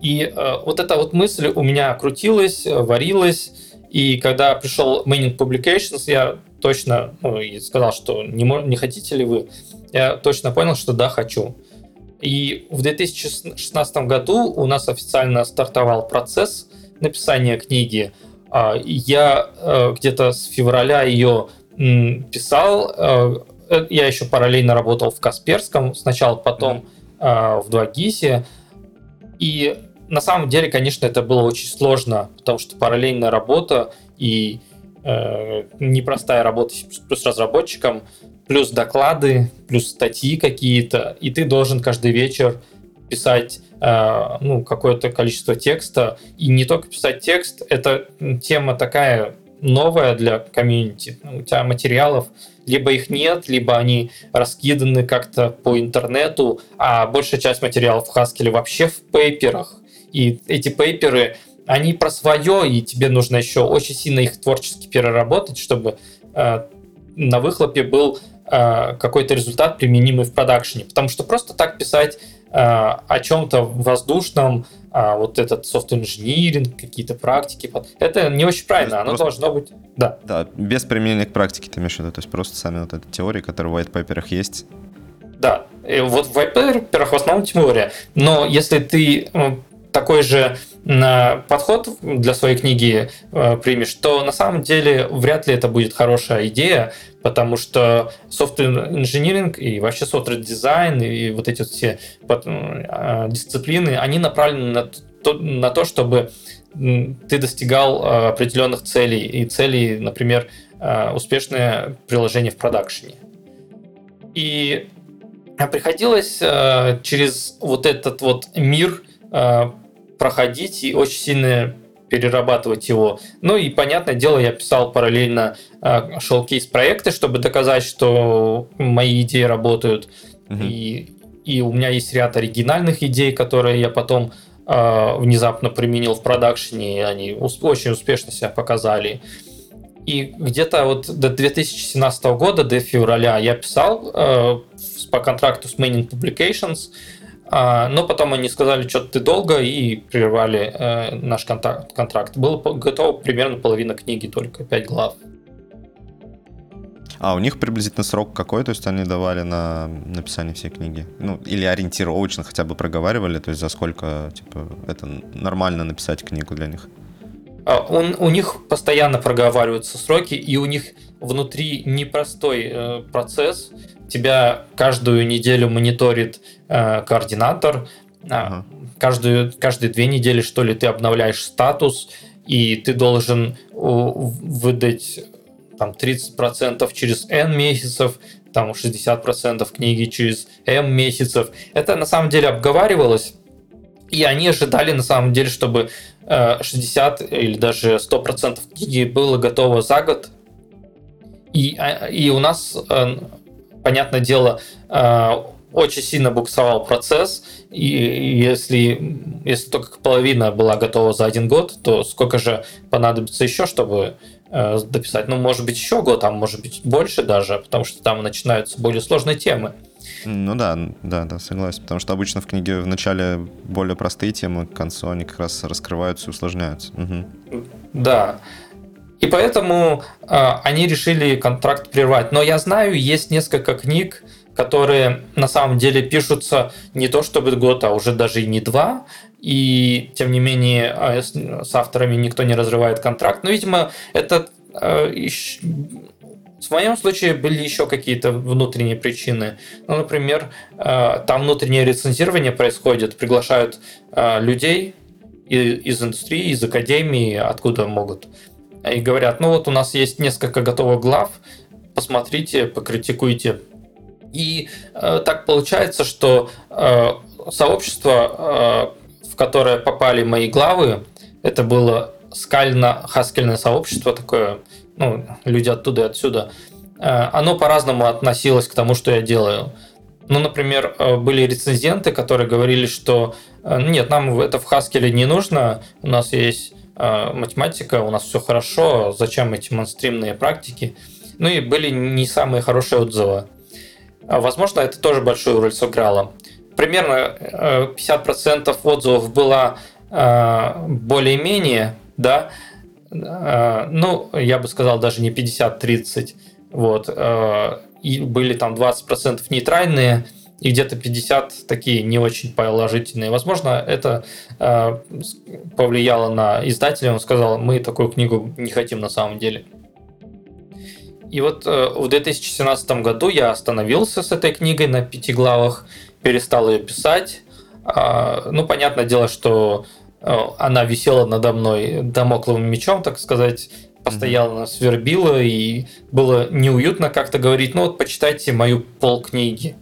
И э, вот эта вот мысль у меня крутилась, варилась, и когда пришел Maining Publications, я точно ну, и сказал, что не, не хотите ли вы, я точно понял, что да, хочу. И в 2016 году у нас официально стартовал процесс написания книги. А, я э, где-то с февраля ее писал. Э, э, я еще параллельно работал в Касперском, сначала потом mm-hmm. в 2GIS. И на самом деле, конечно, это было очень сложно, потому что параллельная работа и э, непростая работа плюс разработчиком, плюс доклады, плюс статьи какие-то, и ты должен каждый вечер писать э, ну, какое-то количество текста. И не только писать текст, это тема такая новая для комьюнити. У тебя материалов либо их нет, либо они раскиданы как-то по интернету, а большая часть материалов в Haskell вообще в пейперах. И эти пейперы, они про свое, и тебе нужно еще очень сильно их творчески переработать, чтобы э, на выхлопе был э, какой-то результат, применимый в продакшене. Потому что просто так писать э, о чем-то воздушном, а вот этот софт-инжиниринг, какие-то практики. Это не очень правильно, оно просто... должно быть... Да. Да, без применения к практике ты имеешь в виду, то есть просто сами вот эти теории, которые в white paper есть. Да, и вот в white paper в основном теория, но если ты такой же подход для своей книги э, примешь, то на самом деле вряд ли это будет хорошая идея, потому что софт-инжиниринг и вообще софт-дизайн и вот эти все э, дисциплины, они направлены на то, на то, чтобы ты достигал э, определенных целей, и целей, например, успешное приложение в продакшене. И приходилось через вот этот вот мир проходить и очень сильно перерабатывать его. Ну и, понятное дело, я писал параллельно э, шоу-кейс проекты, чтобы доказать, что мои идеи работают. Угу. И, и у меня есть ряд оригинальных идей, которые я потом э, внезапно применил в продакшене, и они очень успешно себя показали. И где-то вот до 2017 года, до февраля, я писал э, по контракту с Manning Publications, но потом они сказали, что ты долго, и прервали э, наш контракт. контракт. Было готово примерно половина книги, только 5 глав. А у них приблизительно срок какой? То есть они давали на написание всей книги? Ну, или ориентировочно хотя бы проговаривали? То есть за сколько, типа, это нормально написать книгу для них? А, он, у них постоянно проговариваются сроки, и у них внутри непростой э, процесс. Тебя каждую неделю мониторит э, координатор, uh каждую, каждые две недели, что ли, ты обновляешь статус, и ты должен выдать там 30% через N месяцев, там 60% книги через M месяцев. Это на самом деле обговаривалось, и они ожидали на самом деле, чтобы 60 э, или даже 100% книги было готово за год. И, а, и у нас э, понятное дело, э, очень сильно буксовал процесс, и если, если только половина была готова за один год, то сколько же понадобится еще, чтобы дописать? Ну, может быть, еще год, а может быть, больше даже, потому что там начинаются более сложные темы. Ну да, да, да, согласен. Потому что обычно в книге в начале более простые темы, к концу они как раз раскрываются и усложняются. Угу. Да. И поэтому э, они решили контракт прервать. Но я знаю, есть несколько книг, которые на самом деле пишутся не то чтобы год, а уже даже и не два. И тем не менее а, с авторами никто не разрывает контракт. Но, видимо, это э, в моем случае были еще какие-то внутренние причины. Ну, например, э, там внутреннее рецензирование происходит, приглашают э, людей из индустрии, из академии, откуда могут и говорят, ну вот у нас есть несколько готовых глав, посмотрите, покритикуйте. И э, так получается, что э, сообщество, э, в которое попали мои главы, это было скально-хаскельное сообщество такое, ну, люди оттуда и отсюда, э, оно по-разному относилось к тому, что я делаю. Ну, например, э, были рецензенты, которые говорили, что э, нет, нам это в Haskell не нужно, у нас есть математика, у нас все хорошо, зачем эти монстримные практики? Ну и были не самые хорошие отзывы. Возможно, это тоже большую роль сыграло. Примерно 50% отзывов было более-менее, да, ну, я бы сказал, даже не 50-30, вот, э, и были там 20% нейтральные, и где-то 50 такие не очень положительные. Возможно, это э, повлияло на издателя. Он сказал, мы такую книгу не хотим на самом деле. И вот в 2017 году я остановился с этой книгой на пяти главах, перестал ее писать. А, ну, понятное дело, что Э, она висела надо мной домокловым мечом, так сказать, постоянно свербила, и было неуютно как-то говорить, ну вот почитайте мою полкниги.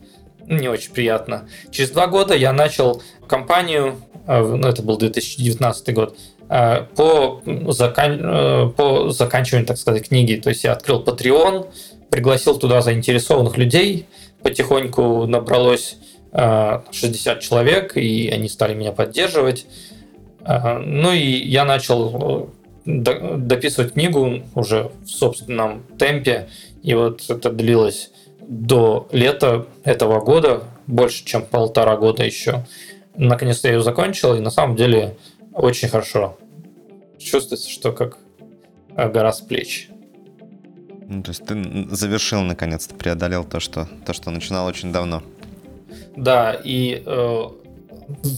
Не очень приятно. Через два года я начал кампанию, э, ну это был 2019 год, э, по, закан... по заканчиванию, так сказать, книги. То есть я открыл Patreon, пригласил туда заинтересованных людей, потихоньку набралось 60 человек, и они стали меня поддерживать. Ну и я начал э, дописывать книгу уже в собственном темпе. И вот это длилось до лета этого года, больше, чем полтора года еще. Наконец-то я ее закончил, и на самом деле очень хорошо. Чувствуется, что как э, гора с плеч. Ну, то есть ты завершил наконец-то, преодолел то, что, то, что начинал очень давно. Да, и э,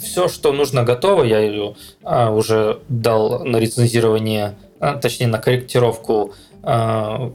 все, что нужно готово, я ее а, уже дал на рецензирование, а, точнее на корректировку а,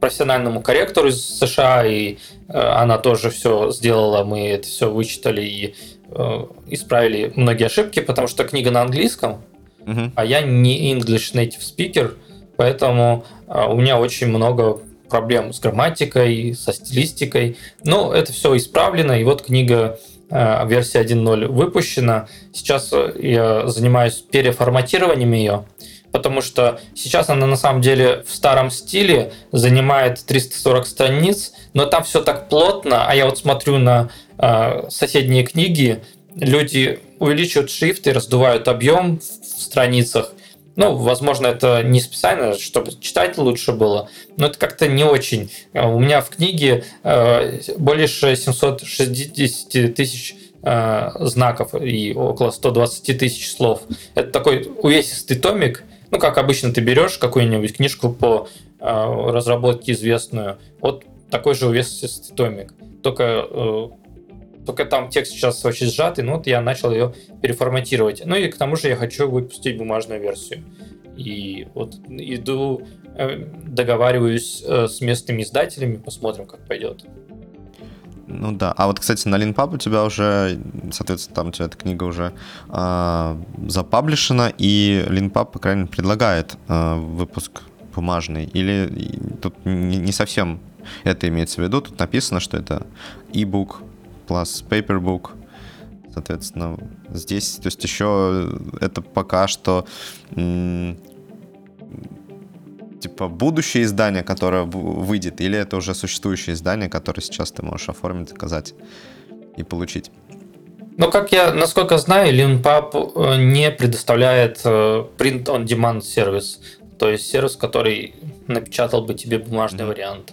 профессиональному корректору из США, и а, она тоже все сделала, мы это все вычитали и а, исправили многие ошибки, потому что книга на английском, uh-huh. а я не English native speaker, поэтому а, у меня очень много проблем с грамматикой, со стилистикой. Но это все исправлено, и вот книга версия 1.0 выпущена. Сейчас э, я занимаюсь переформатированием ее, потому что сейчас она на самом деле в старом стиле занимает 340 страниц, но там все так плотно, а я вот смотрю на э, соседние книги, люди увеличивают шрифт и раздувают объем в страницах, ну, возможно, это не специально, чтобы читать лучше было, но это как-то не очень. А у меня в книге э, более 760 тысяч э, знаков и около 120 тысяч слов. Это такой увесистый томик. Ну, как обычно, ты берешь какую-нибудь книжку по э, разработке известную, вот такой же увесистый томик. Только только там текст сейчас очень сжатый, но вот я начал ее переформатировать. Ну и к тому же я хочу выпустить бумажную версию. И вот иду, э, договариваюсь э, с местными издателями, посмотрим, как пойдет. Ну да. А вот, кстати, на Линпаб у тебя уже, соответственно, там у тебя эта книга уже э, запаблишена, и Линпаб, по крайней мере, предлагает э, выпуск бумажный. Или тут не, не совсем это имеется в виду. Тут написано, что это e-book plus Paperbook. Соответственно, здесь, то есть еще это пока что типа будущее издание, которое выйдет, или это уже существующее издание, которое сейчас ты можешь оформить, заказать и получить? Ну, как я, насколько знаю, LeanPub э, не предоставляет э, print-on-demand сервис, то есть сервис, который напечатал бы тебе бумажный mm-hmm. вариант.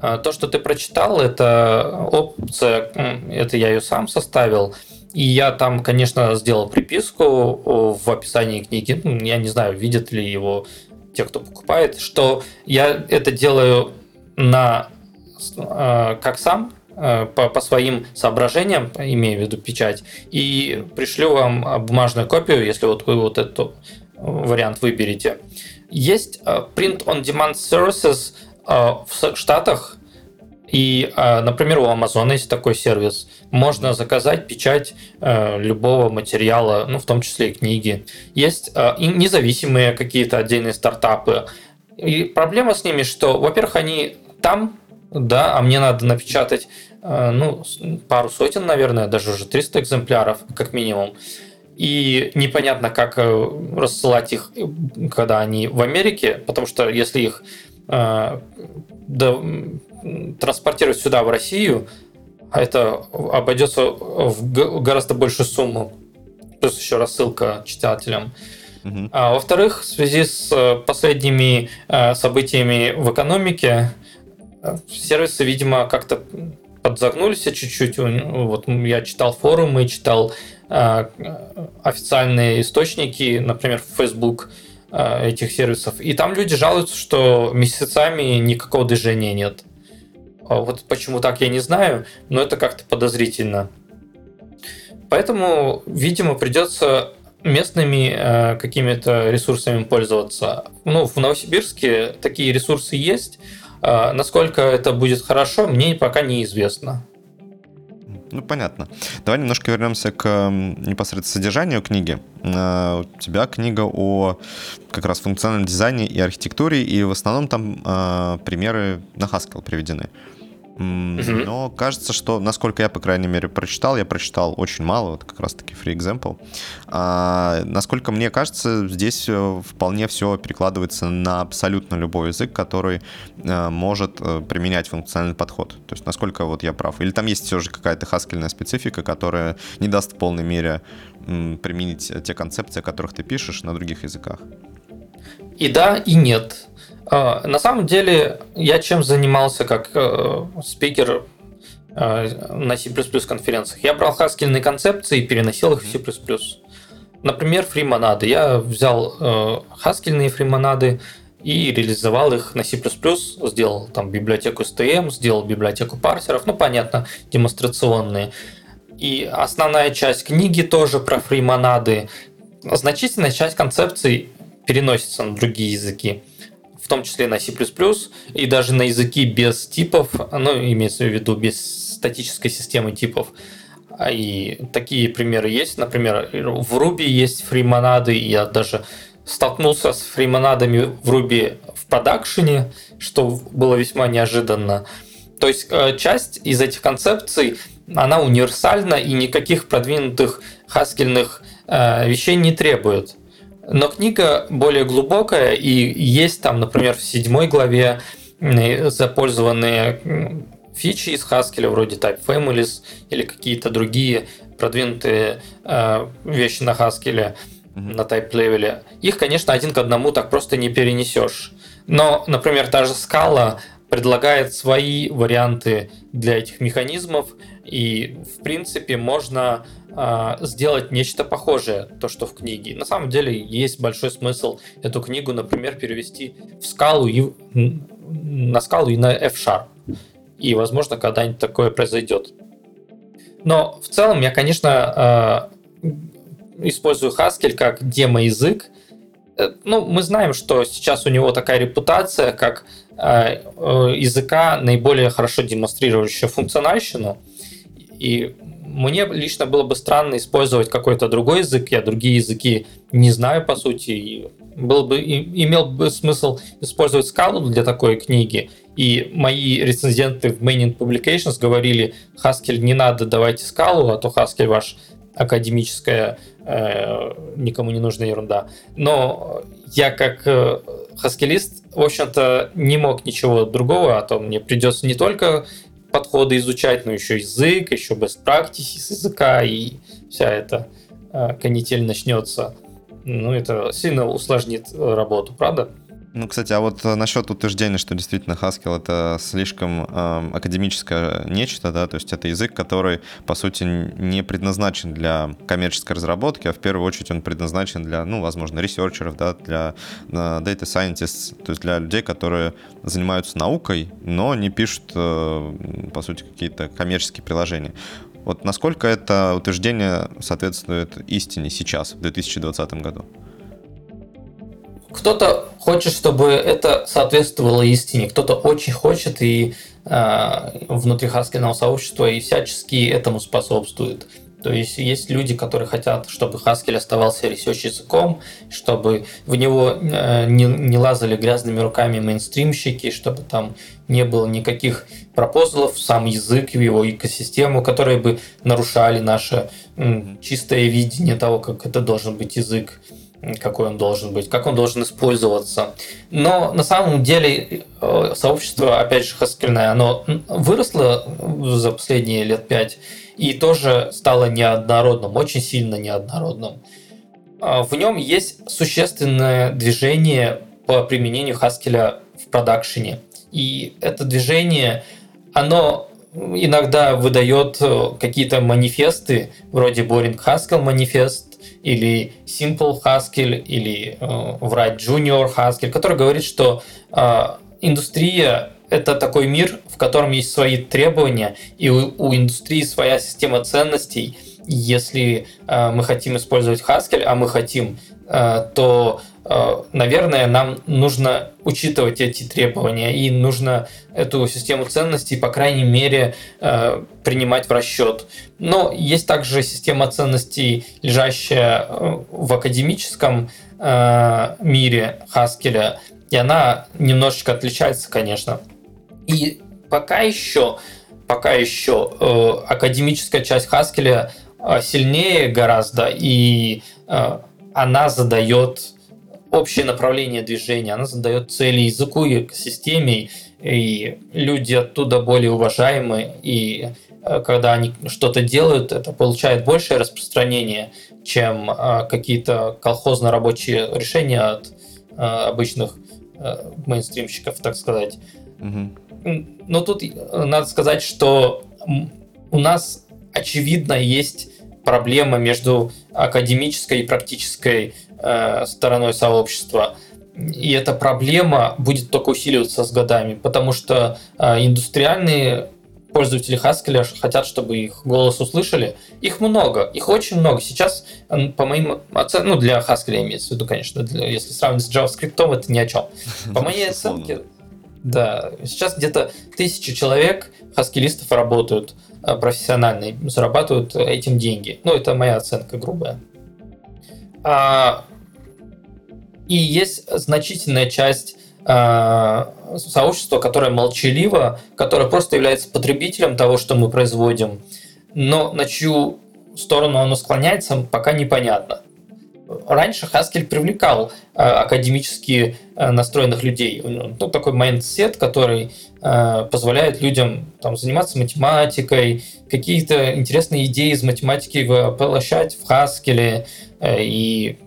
А, то, что ты прочитал, это опция, это я ее сам составил. И я там, конечно, сделал приписку в описании книги. Ну, я не знаю, видят ли его те, кто покупает, что я это делаю на а, как сам, а, по, по своим соображениям, имея в виду печать, и пришлю вам бумажную копию, если вот вы вот этот вариант выберете. Есть print on demand services – в Штатах и, а, например, у Амазона есть такой сервис. Можно заказать печать а, любого материала, ну, в том числе и книги. Есть независимые какие-то отдельные стартапы. И проблема с ними, что, во-первых, они там, да, а мне надо напечатать ну, пару сотен, наверное, даже уже 300 экземпляров, как минимум. и непонятно, как э, рассылать их, когда они в Америке, потому что если их э, да, транспортировать сюда, в Россию, это обойдется в гораздо большую сумму. Плюс еще рассылка читателям. А, во-вторых, в связи с э, последними э, событиями в экономике, э, сервисы, видимо, как-то подзагнулись чуть-чуть. Вот я читал форумы, читал э, официальные источники, например, Facebook этих сервисов, и там люди жалуются, что месяцами никакого движения нет. А вот почему так, я не знаю, но это как-то подозрительно. Поэтому, видимо, придется местными э, какими-то ресурсами пользоваться. Ну, в Новосибирске такие ресурсы есть. Э, насколько это будет хорошо, мне пока неизвестно. Ну, понятно. Давай немножко вернемся к непосредственно содержанию книги. Э, у тебя книга о как раз функциональном дизайне и архитектуре, и в основном там э, примеры на Haskell приведены. Но кажется, что, насколько я, по крайней мере, прочитал, я прочитал очень мало, вот как раз-таки free example. А, насколько мне кажется, здесь э, вполне все перекладывается на абсолютно любой язык, который а, может а, применять функциональный подход. То есть насколько вот я прав. Или там есть все же какая-то хаскельная специфика, которая не даст в полной мере м, применить те концепции, о которых ты пишешь на других языках. И да, и нет. А, на самом деле, я чем занимался как э, спикер э, на C++ конференциях? Я брал хаскельные концепции и переносил их в C++. Например, фримонады. Я взял э, хаскельные фримонады и реализовал их на C++, сделал там библиотеку STM, сделал библиотеку парсеров, ну, понятно, демонстрационные. И основная часть книги тоже про фримонады. Значительная часть концепций переносится на другие языки в том числе на C++, и даже на языки без типов, ну, имеется в виду без статической системы типов. А и такие примеры есть. Например, в Ruby есть фримонады, я даже столкнулся с фримонадами в Ruby в продакшене, что было весьма неожиданно. То есть э, часть из этих концепций, она универсальна и никаких продвинутых хаскельных э, вещей не требует. Но книга более глубокая, и есть там, например, в седьмой главе запользованные фичи из Haskell, вроде Type Families или какие-то другие продвинутые э, вещи на Haskell, mm-hmm. на Type Level. Их, конечно, один к одному так просто не перенесешь. Но, например, та же скала предлагает свои варианты для этих механизмов, и, в принципе, можно а, сделать нечто похожее, то, что в книге. На самом деле есть большой смысл эту книгу, например, перевести в скалу и на скалу и на F-Sharp. И, возможно, когда-нибудь такое произойдет. Но в целом я, конечно, а, использую Haskell как демо-язык. Э, ну, мы знаем, что сейчас у него такая репутация, как а, э, языка, наиболее хорошо демонстрирующего функциональщину. И мне лично было бы странно использовать какой-то другой язык, я другие языки не знаю, по сути, и был бы, имел бы смысл использовать скалу для такой книги. И мои рецензенты в Main Publications говорили, Haskell не надо, давайте скалу, а то Haskell ваш академическая, э, никому не нужная ерунда. Но я как э, хаскелист, в общем-то, не мог ничего другого, а то мне придется не только подходы изучать, но еще язык, еще best practices языка, и вся эта э, канитель начнется. Ну, это сильно усложнит э, работу, правда? Ну, кстати, а вот э, насчет утверждения, что действительно Haskell это слишком э, академическое нечто, да, то есть это язык, который, по сути, не предназначен для коммерческой разработки, а в первую очередь он предназначен для, ну, возможно, ресерчеров, да, для э, data scientists, то есть для людей, которые занимаются наукой, но не пишут, э, по сути, какие-то коммерческие приложения. Вот насколько это утверждение соответствует истине сейчас, в 2020 году? Кто-то хочет, чтобы это соответствовало истине, кто-то очень хочет и э, внутри хаскельного сообщества и всячески этому способствует. То есть есть люди, которые хотят, чтобы Haskell оставался research языком, чтобы в него э, не, не лазали грязными руками мейнстримщики, чтобы там не было никаких пропозалов сам язык, его экосистему, которые бы нарушали наше чистое видение того, как это должен быть язык какой он должен быть, как он должен использоваться. Но на самом деле э, сообщество, опять же, хаскельное, оно выросло за последние лет пять и тоже стало неоднородным, очень сильно неоднородным. А, в нем есть существенное движение по применению Haskell в продакшене. И это движение, оно иногда выдает э, какие-то манифесты, вроде Boring Haskell манифест, или Simple Haskell, или э, Write Junior Haskell, который говорит, что э, индустрия это такой мир, в котором есть свои требования, и у, у индустрии своя система ценностей. Если э, мы хотим использовать Haskell, а мы хотим, э, то, наверное, нам нужно учитывать эти требования, и нужно эту систему ценностей, по крайней мере, э, принимать в расчет. Но есть также система ценностей, лежащая э, в академическом э, мире Haskell, и она немножечко отличается, конечно. И пока еще, пока еще э, академическая часть Хаскеля э, сильнее гораздо, и э, она задает общее направление движения, она задает цели языку и системе, и люди оттуда более уважаемы, и э, когда они что-то делают, это получает большее распространение, чем э, какие-то колхозно-рабочие решения от э, обычных мейнстримщиков, так сказать. Угу. Но тут надо сказать, что у нас очевидно есть проблема между академической и практической э, стороной сообщества. И эта проблема будет только усиливаться с годами, потому что э, индустриальные пользователи Haskell хотят, чтобы их голос услышали. Их много, их очень много. Сейчас, по моим оценкам, ну, для Haskell имеется в виду, конечно, для, если сравнивать с JavaScript, это ни о чем. [LAUGHS] По моей оценке, да, сейчас где-то тысячи человек, хаскилистов работают э, профессионально и зарабатывают этим деньги. Ну, это моя оценка грубая. А, и есть значительная часть а, сообщества, которое молчаливо, которое просто является потребителем того, что мы производим, но на чью сторону оно склоняется, пока непонятно раньше Haskell привлекал э, академически э, настроенных людей. Ну, такой mindset, который э, позволяет людям там, заниматься математикой, какие-то интересные идеи из математики воплощать в Haskell. И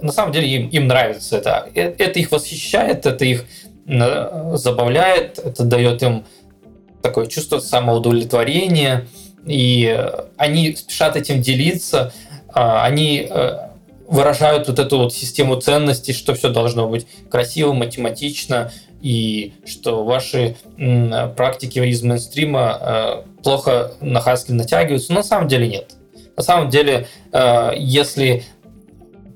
на самом деле им, им нравится это. Это их восхищает, это их забавляет, это дает им такое чувство самоудовлетворения, и они спешат этим делиться, а, они выражают вот эту вот систему ценностей, что все должно быть красиво, математично, и что ваши практики из мейнстрима э, плохо на Haskell натягиваются. На самом деле нет. На самом деле, э, если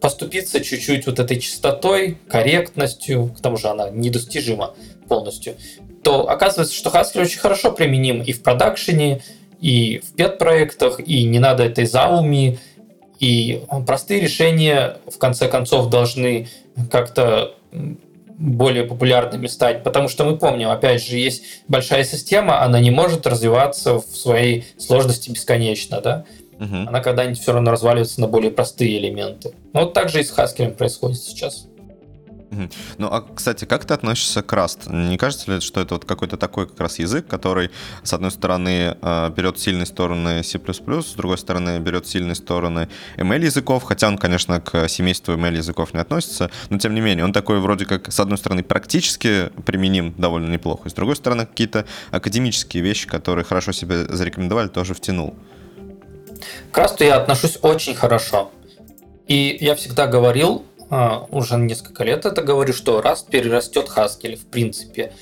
поступиться чуть-чуть вот этой чистотой, корректностью, к тому же она недостижима полностью, то оказывается, что Haskell очень хорошо применим и в продакшене, и в пет-проектах, и не надо этой зауми, и простые решения, в конце концов, должны как-то более популярными стать, потому что мы помним, опять же, есть большая система, она не может развиваться в своей сложности бесконечно, да? Угу. Она когда-нибудь все равно разваливается на более простые элементы. Вот так же и с Haskell происходит сейчас. Ну, а, кстати, как ты относишься к Rust? Не кажется ли, что это вот какой-то такой как раз язык, который, с одной стороны, а, берет сильные стороны C++, с другой стороны, берет сильные стороны ML языков, хотя он, конечно, к семейству ML языков не относится, но тем не менее, он такой вроде как, с одной стороны, практически применим довольно неплохо, с другой стороны, какие-то академические вещи, которые хорошо себя зарекомендовали, тоже втянул. К Rust я отношусь очень хорошо. И я всегда говорил, уже несколько лет это говорю, что Rust перерастет Haskell в принципе.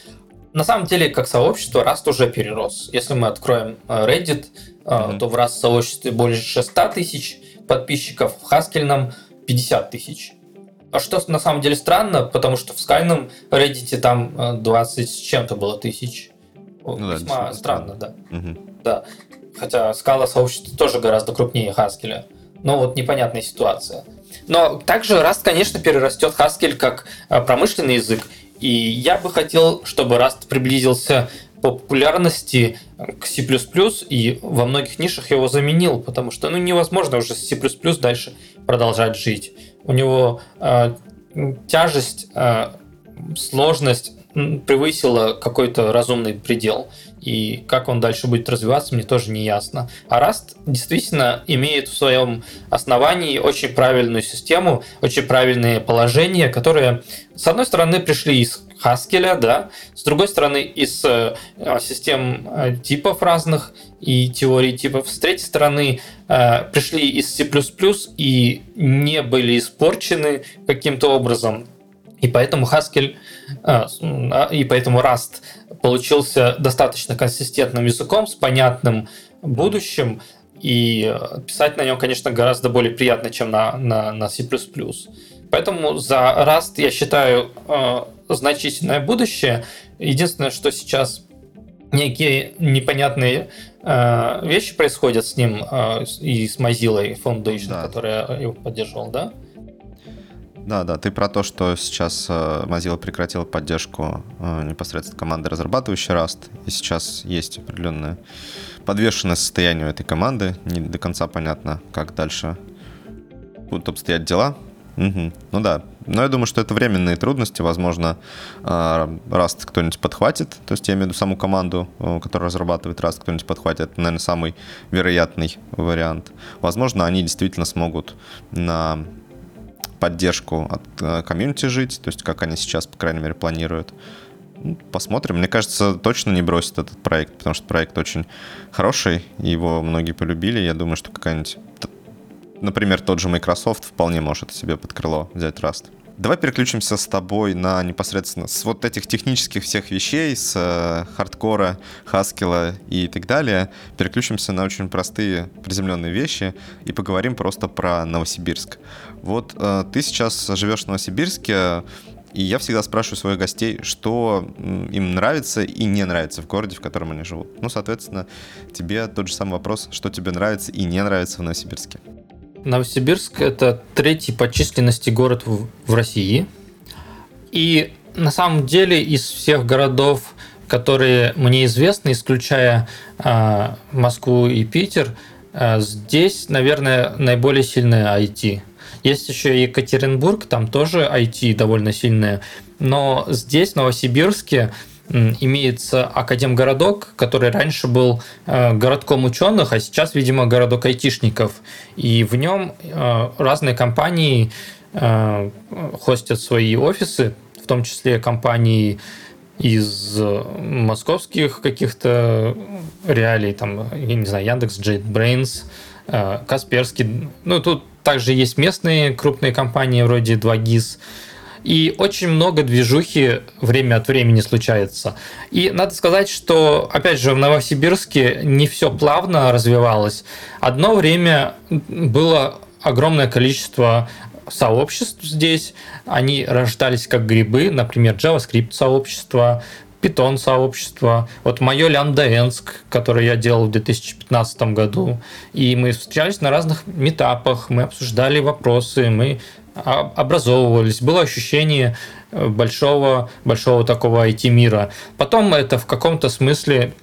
На самом деле, как сообщество, Rust уже перерос. Если мы откроем а, Reddit, mm-hmm. то в Rust сообществе более 600 тысяч подписчиков, в Haskell нам 50 тысяч. А что на самом деле странно, потому что в скальном Reddit там 20 с чем-то было тысяч. Ну, Весьма да, странно, да. Угу. да. хотя скала сообщества тоже гораздо крупнее Haskell. Но вот непонятная ситуация. Но также Rust, конечно, перерастет Haskell как э, промышленный язык. И я бы хотел, чтобы Rust приблизился по популярности к C++ и во многих нишах его заменил, потому что ну, невозможно уже с C++ дальше продолжать жить. У него э, тяжесть, э, сложность превысила какой-то разумный предел. И как он дальше будет развиваться, мне тоже не ясно. А Rust действительно имеет в своем основании очень правильную систему, очень правильные положения, которые, с одной стороны, пришли из Haskell, да, с другой стороны, из э, систем э, типов разных и теорий типов, с третьей стороны, э, пришли из C++ и не были испорчены каким-то образом. И поэтому Haskell, и поэтому Rust получился достаточно консистентным языком с понятным будущим, и э, писать на нем, конечно, гораздо более приятно, чем на, на, на C++. Поэтому за Rust я считаю э, значительное будущее. Единственное, что сейчас некие непонятные э, вещи происходят с ним э, и с Mozilla Foundation, да. которая его поддерживал, да? Да, да, ты про то, что сейчас э, Mozilla прекратила поддержку э, непосредственно команды, разрабатывающей Rust, и сейчас есть определенное подвешенное состояние у этой команды, не до конца понятно, как дальше будут обстоять дела. Угу. Ну да, но я думаю, что это временные трудности, возможно, э, Rust кто-нибудь подхватит, то есть я имею в виду саму команду, которая разрабатывает Rust, кто-нибудь подхватит, это, наверное, самый вероятный вариант. Возможно, они действительно смогут на поддержку от э, комьюнити жить, то есть как они сейчас, по крайней мере, планируют. Ну, посмотрим. Мне кажется, точно не бросит этот проект, потому что проект очень хороший, его многие полюбили. Я думаю, что какая-нибудь, например, тот же Microsoft вполне может себе под крыло взять Rust. Давай переключимся с тобой на непосредственно с вот этих технических всех вещей, с э, хардкора, хаскила и так далее, переключимся на очень простые приземленные вещи и поговорим просто про Новосибирск. Вот э, ты сейчас живешь в Новосибирске, и я всегда спрашиваю своих гостей, что им нравится и не нравится в городе, в котором они живут. Ну, соответственно, тебе тот же самый вопрос, что тебе нравится и не нравится в Новосибирске. Новосибирск – это третий по численности город в, России. И на самом деле из всех городов, которые мне известны, исключая э, Москву и Питер, э, здесь, наверное, наиболее сильное IT. Есть еще Екатеринбург, там тоже IT довольно сильное. Но здесь, в Новосибирске, имеется Академгородок, который раньше был э, городком ученых, а сейчас, видимо, городок айтишников. И в нем э, разные компании э, хостят свои офисы, в том числе компании из московских каких-то реалий, там, я не знаю, Яндекс, JetBrains, Касперский. Ну, тут также есть местные крупные компании вроде 2GIS, и очень много движухи время от времени случается. И надо сказать, что, опять же, в Новосибирске не все плавно развивалось. Одно время было огромное количество сообществ здесь. Они рождались как грибы, например, JavaScript сообщество, Python сообщество. Вот мое Лямда Энск, которое я делал в 2015 году. И мы встречались на разных метапах, мы обсуждали вопросы, мы образовывались, было ощущение э, большого, большого такого IT-мира. Потом это в каком-то смысле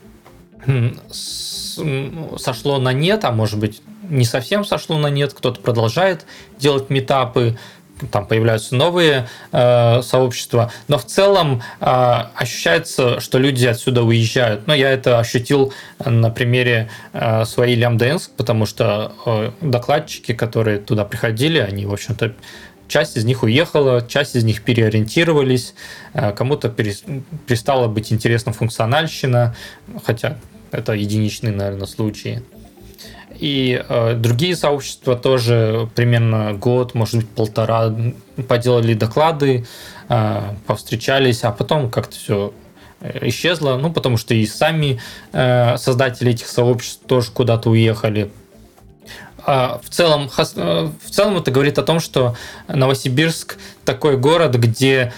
сошло на нет, а может быть не совсем сошло на нет, кто-то продолжает делать метапы, там появляются новые э, сообщества, но в целом э, ощущается, что люди отсюда уезжают. Но я это ощутил на примере э, своей Лямденск, потому что э, докладчики, которые туда приходили, они, в общем-то, часть из них уехала, часть из них переориентировались, э, кому-то перестала быть интересна функциональщина, хотя это единичные, наверное, случаи. И э, другие сообщества тоже примерно год, может быть, полтора поделали доклады, э, повстречались, а потом как-то все э, исчезло, ну, потому что и сами э, создатели этих сообществ тоже куда-то уехали. А в целом, э, в целом это говорит о том, что Новосибирск такой город, где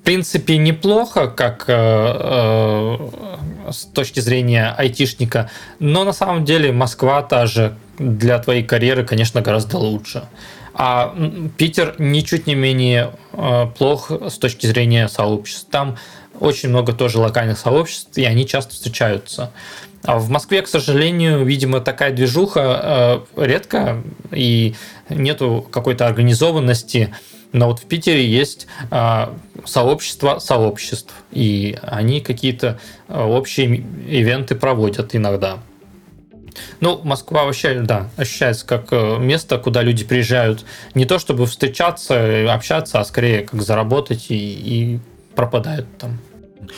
в принципе неплохо, как э, э, с точки зрения айтишника, но на самом деле Москва та же для твоей карьеры, конечно, гораздо лучше. А Питер ничуть не менее э, плох с точки зрения сообществ. Там очень много тоже локальных сообществ, и они часто встречаются. А в Москве, к сожалению, видимо, такая движуха э, редко, и нету какой-то организованности. Но вот в Питере есть э, сообщество сообществ, и они какие-то э, общие ивенты проводят иногда. Ну, Москва вообще, да, ощущается как э, место, куда люди приезжают не то чтобы встречаться, общаться, а скорее как заработать и, и пропадают там.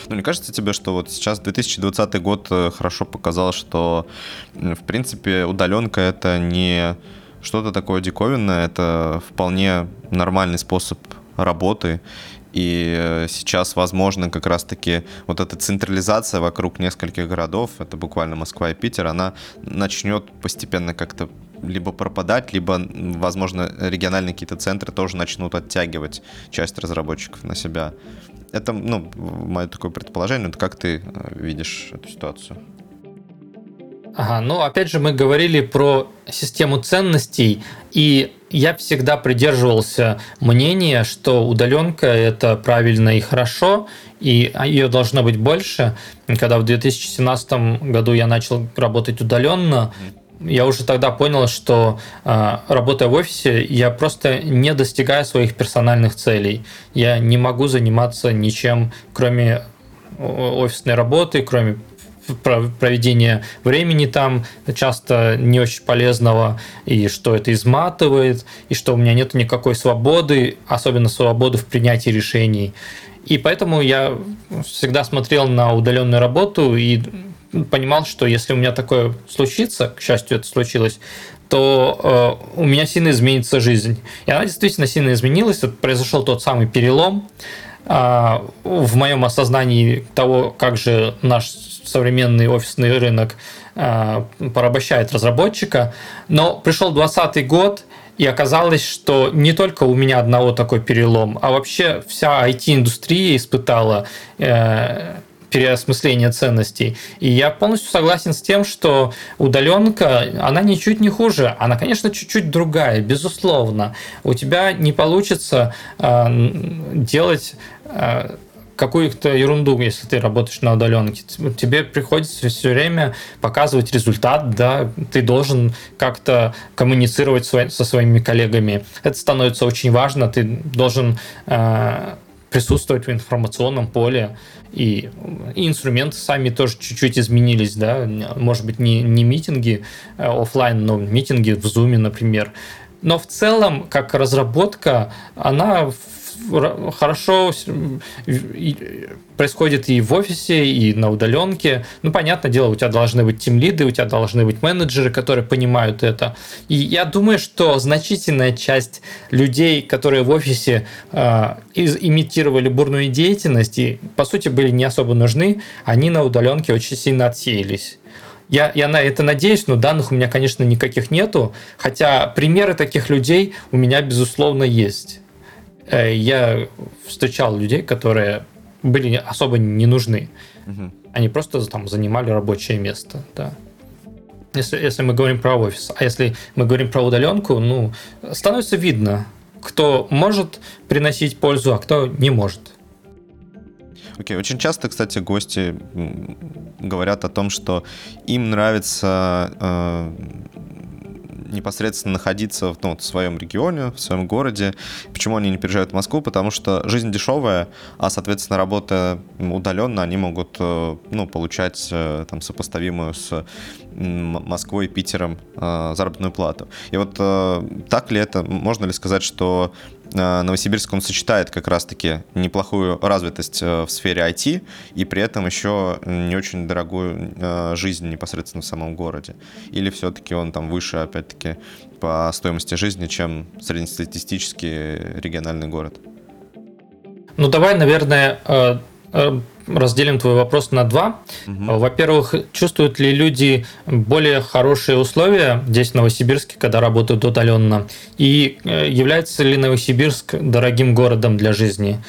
Ну, не кажется тебе, что вот сейчас 2020 год э, хорошо показал, что, в принципе, удаленка это не что-то такое диковинное, это вполне нормальный способ работы, и э, сейчас, возможно, как раз-таки вот эта централизация вокруг нескольких городов, это буквально Москва и Питер, она начнет постепенно как-то либо пропадать, либо, возможно, региональные какие-то центры тоже начнут оттягивать часть разработчиков на себя. Это, ну, мое такое предположение. Вот как ты э, видишь эту ситуацию? Ага, ну опять же мы говорили про систему ценностей, и я всегда придерживался мнения, что удаленка это правильно и хорошо, и ее должно быть больше. Когда в 2017 году я начал работать удаленно, я уже тогда понял, что э, работая в офисе, я просто не достигаю своих персональных целей. Я не могу заниматься ничем, кроме офисной работы, кроме проведения времени там часто не очень полезного, и что это изматывает, и что у меня нет никакой свободы, особенно свободы в принятии решений. И поэтому я всегда смотрел на удаленную работу и понимал, что если у меня такое случится, к счастью, это случилось, то э, у меня сильно изменится жизнь. И она действительно сильно изменилась. Вот произошел тот самый перелом в моем осознании того, как же наш современный офисный рынок э, порабощает разработчика. Но пришел 2020 год, и оказалось, что не только у меня одного такой перелом, а вообще вся IT-индустрия испытала э, переосмысление ценностей. И я полностью согласен с тем, что удаленка, она ничуть не хуже. Она, конечно, чуть-чуть другая, безусловно. У тебя не получится э, делать какую-то ерунду, если ты работаешь на удаленке. Тебе приходится все время показывать результат, да, ты должен как-то коммуницировать со своими коллегами. Это становится очень важно, ты должен э, присутствовать в информационном поле, и, и инструменты сами тоже чуть-чуть изменились, да, может быть, не, не митинги э, офлайн, но митинги в Zoom, например. Но в целом, как разработка, она хорошо происходит и в офисе, и на удаленке. Ну, понятное дело, у тебя должны быть тимлиды, у тебя должны быть менеджеры, которые понимают это. И я думаю, что значительная часть людей, которые в офисе э, имитировали бурную деятельность и, по сути, были не особо нужны, они на удаленке очень сильно отсеялись. Я, я на это надеюсь, но данных у меня, конечно, никаких нету. Хотя примеры таких людей у меня, безусловно, есть. Э, я встречал людей, которые были особо не нужны. Угу. Они просто там занимали рабочее место, да. Если, если мы говорим про офис, а если мы говорим про удаленку, ну, становится видно, кто может приносить пользу, а кто не может. Окей, okay. очень часто, кстати, гости говорят о том, что им нравится э, непосредственно находиться ну, в своем регионе, в своем городе. Почему они не переезжают в Москву? Потому что жизнь дешевая, а, соответственно, работа удаленно, они могут э, ну, получать э, там, сопоставимую с Москвой и Питером э, заработную плату. И вот так ли это? Можно ли сказать, что Новосибирск, он сочетает как раз-таки неплохую развитость э, в сфере IT и при этом еще не очень дорогую э, жизнь непосредственно в самом городе? Или все-таки он там выше, опять-таки, по стоимости жизни, чем среднестатистический региональный город? Ну, давай, наверное, разделим твой вопрос на два. Угу. Во-первых, чувствуют ли люди более хорошие условия здесь, в Новосибирске, когда работают удаленно? И э, является ли Новосибирск дорогим городом для жизни?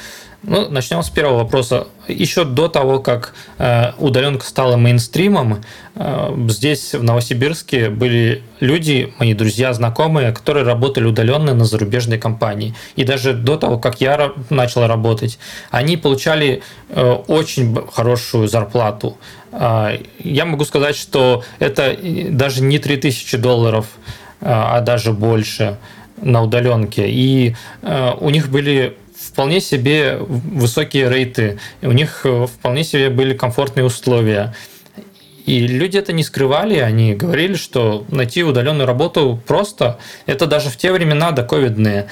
Ну, начнем с первого вопроса. Еще до того, как э, удаленка стала мейнстримом, э, здесь, в Новосибирске, были люди, мои друзья, знакомые, которые работали удаленно на зарубежной компании. И даже до того, как я начал работать, они получали э, очень хорошую зарплату. Э, я могу сказать, что это даже не 3000 долларов, а даже больше на удаленке. И у них были вполне себе высокие рейты, у них э, вполне себе были комфортные условия. И люди это не скрывали, они говорили, что найти удаленную работу просто, это даже в те времена доковидные.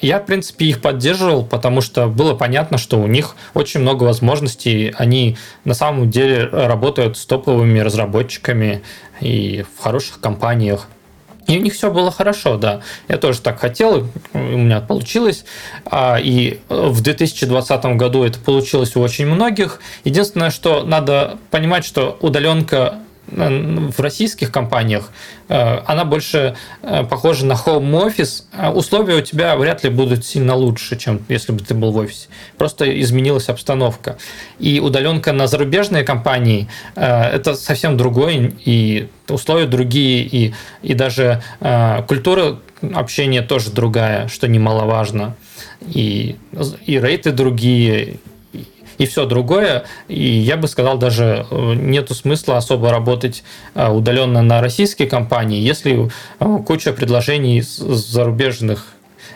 Я, в принципе, их поддерживал, потому что было понятно, что у них очень много возможностей. Они на самом деле работают с топовыми разработчиками и в хороших компаниях. И у них все было хорошо, да. Я тоже так хотел, у меня получилось. А, и в 2020 году это получилось у очень многих. Единственное, что надо понимать, что удаленка в российских компаниях э, она больше э, похожа на home. А условия у тебя вряд ли будут сильно лучше, чем если бы ты был в офисе. Просто изменилась обстановка. И удаленка на зарубежные компании э, это совсем другое, и условия другие, и, и даже культура общения тоже другая, что немаловажно. И, и рейты другие, и все другое. И я бы сказал, даже э, нету смысла особо работать э, удаленно на российские компании, если э, куча предложений зарубежных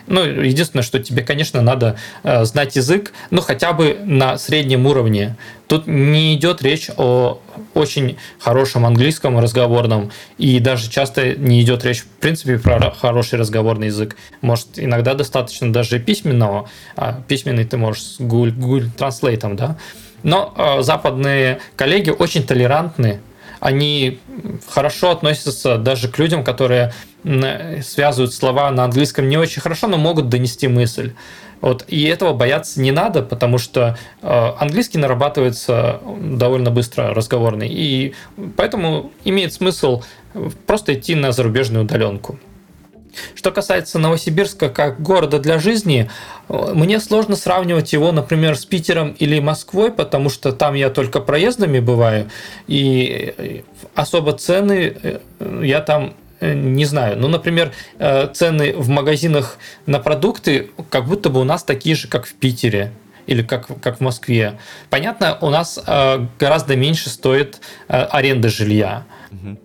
ну, единственное, что тебе, конечно, надо э, знать язык, ну, хотя бы на среднем уровне. Тут не идет речь о очень хорошем английском разговорном, и даже часто не идет речь, в принципе, про хороший разговорный язык. Может, иногда достаточно даже письменного, а письменный ты можешь с Google, Google Translate, да. Но э, западные коллеги очень толерантны, они хорошо относятся даже к людям, которые связывают слова на английском не очень хорошо, но могут донести мысль. Вот, и этого бояться не надо, потому что э, английский нарабатывается довольно быстро разговорный, и поэтому имеет смысл просто идти на зарубежную удаленку. Что касается Новосибирска как города для жизни, мне сложно сравнивать его, например, с Питером или Москвой, потому что там я только проездами бываю, и особо цены э, я там Э, не знаю, ну, например, э, цены в магазинах на продукты как будто бы у нас такие же, как в Питере или как, как в Москве. Понятно, у нас э, гораздо меньше стоит аренда жилья. Угу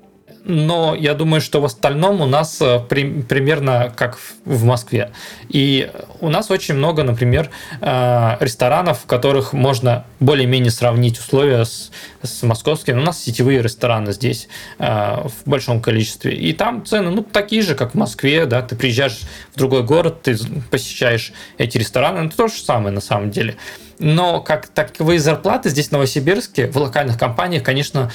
но я думаю, что в остальном у нас э, при, примерно как в Москве. И у нас очень много, например, э, ресторанов, в которых можно более-менее сравнить условия с, с московскими. У нас сетевые рестораны здесь э, в большом количестве. И там цены ну, такие же, как в Москве. Да? Ты приезжаешь в другой город, ты посещаешь эти рестораны. Это то же самое на самом деле. Но как таковые зарплаты здесь в Новосибирске в локальных компаниях, конечно,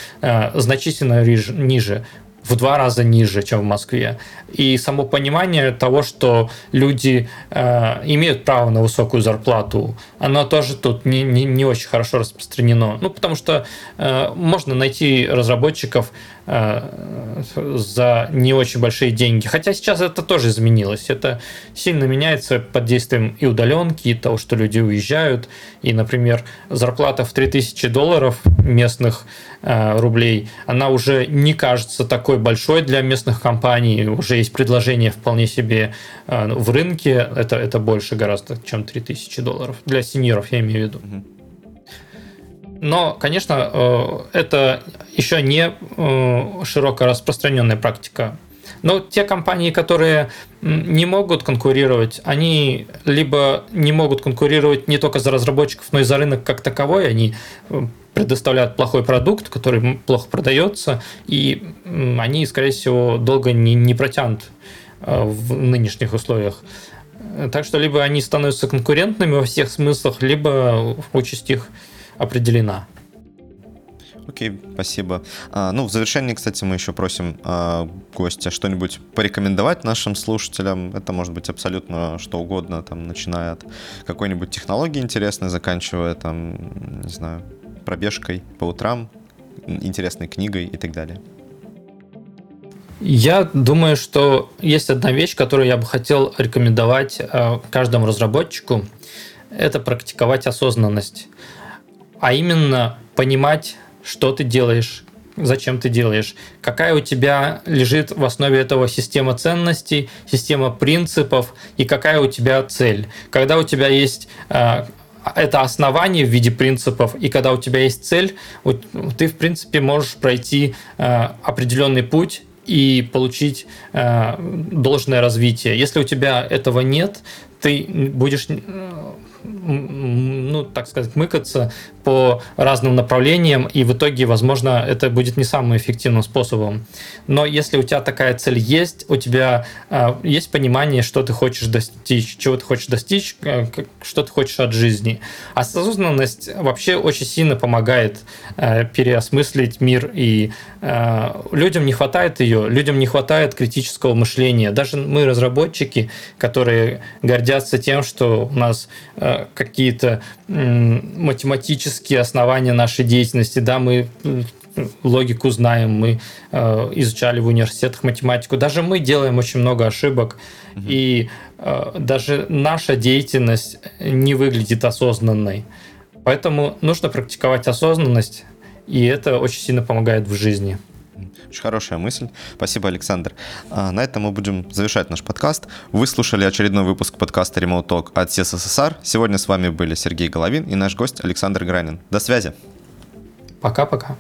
значительно ниже в два раза ниже, чем в Москве. И само понимание того, что люди э, имеют право на высокую зарплату, оно тоже тут не, не, не очень хорошо распространено. Ну, потому что э, можно найти разработчиков э, за не очень большие деньги. Хотя сейчас это тоже изменилось. Это сильно меняется под действием и удаленки, и того, что люди уезжают. И, например, зарплата в 3000 долларов местных рублей, она уже не кажется такой большой для местных компаний. Уже есть предложение вполне себе э, в рынке. Это, это больше гораздо, чем 3000 долларов. Для сеньоров, я имею в виду. Но, конечно, э, это еще не э, широко распространенная практика. Но те компании, которые не могут конкурировать, они либо не могут конкурировать не только за разработчиков, но и за рынок как таковой, они предоставляют плохой продукт, который плохо продается, и они, скорее всего, долго не, не протянут э, в нынешних условиях. Так что либо они становятся конкурентными во всех смыслах, либо участь их определена. Окей, спасибо. А, ну, в завершении, кстати, мы еще просим а, гостя что-нибудь порекомендовать нашим слушателям. Это может быть абсолютно что угодно, там, начиная от какой-нибудь технологии интересной, заканчивая, там, не знаю, пробежкой по утрам, интересной книгой и так далее. Я думаю, что есть одна вещь, которую я бы хотел рекомендовать а, каждому разработчику. это практиковать осознанность, а именно понимать, что ты делаешь, зачем ты делаешь, какая у тебя лежит в основе этого система ценностей, система принципов и какая у тебя цель. Когда у тебя есть э, это основание в виде принципов, и когда у тебя есть цель, ты, в принципе, можешь пройти э, определенный путь и получить э, должное развитие. Если у тебя этого нет, ты будешь ну, так сказать, мыкаться по разным направлениям, и в итоге, возможно, это будет не самым эффективным способом. Но если у тебя такая цель есть, у тебя э, есть понимание, что ты хочешь достичь, чего ты хочешь достичь, э, что ты хочешь от жизни. Осознанность вообще очень сильно помогает э, переосмыслить мир, и э, людям не хватает ее, людям не хватает критического мышления. Даже мы, разработчики, которые гордятся тем, что у нас э, какие-то э, математические основания нашей деятельности. Да, мы логику знаем, мы э, изучали в университетах математику. Даже мы делаем очень много ошибок, угу. и э, даже наша деятельность не выглядит осознанной. Поэтому нужно практиковать осознанность, и это очень сильно помогает в жизни. Очень хорошая мысль. Спасибо, Александр. А, на этом мы будем завершать наш подкаст. Вы слушали очередной выпуск подкаста Remote Talk от СССР. Сегодня с вами были Сергей Головин и наш гость Александр Гранин. До связи. Пока-пока.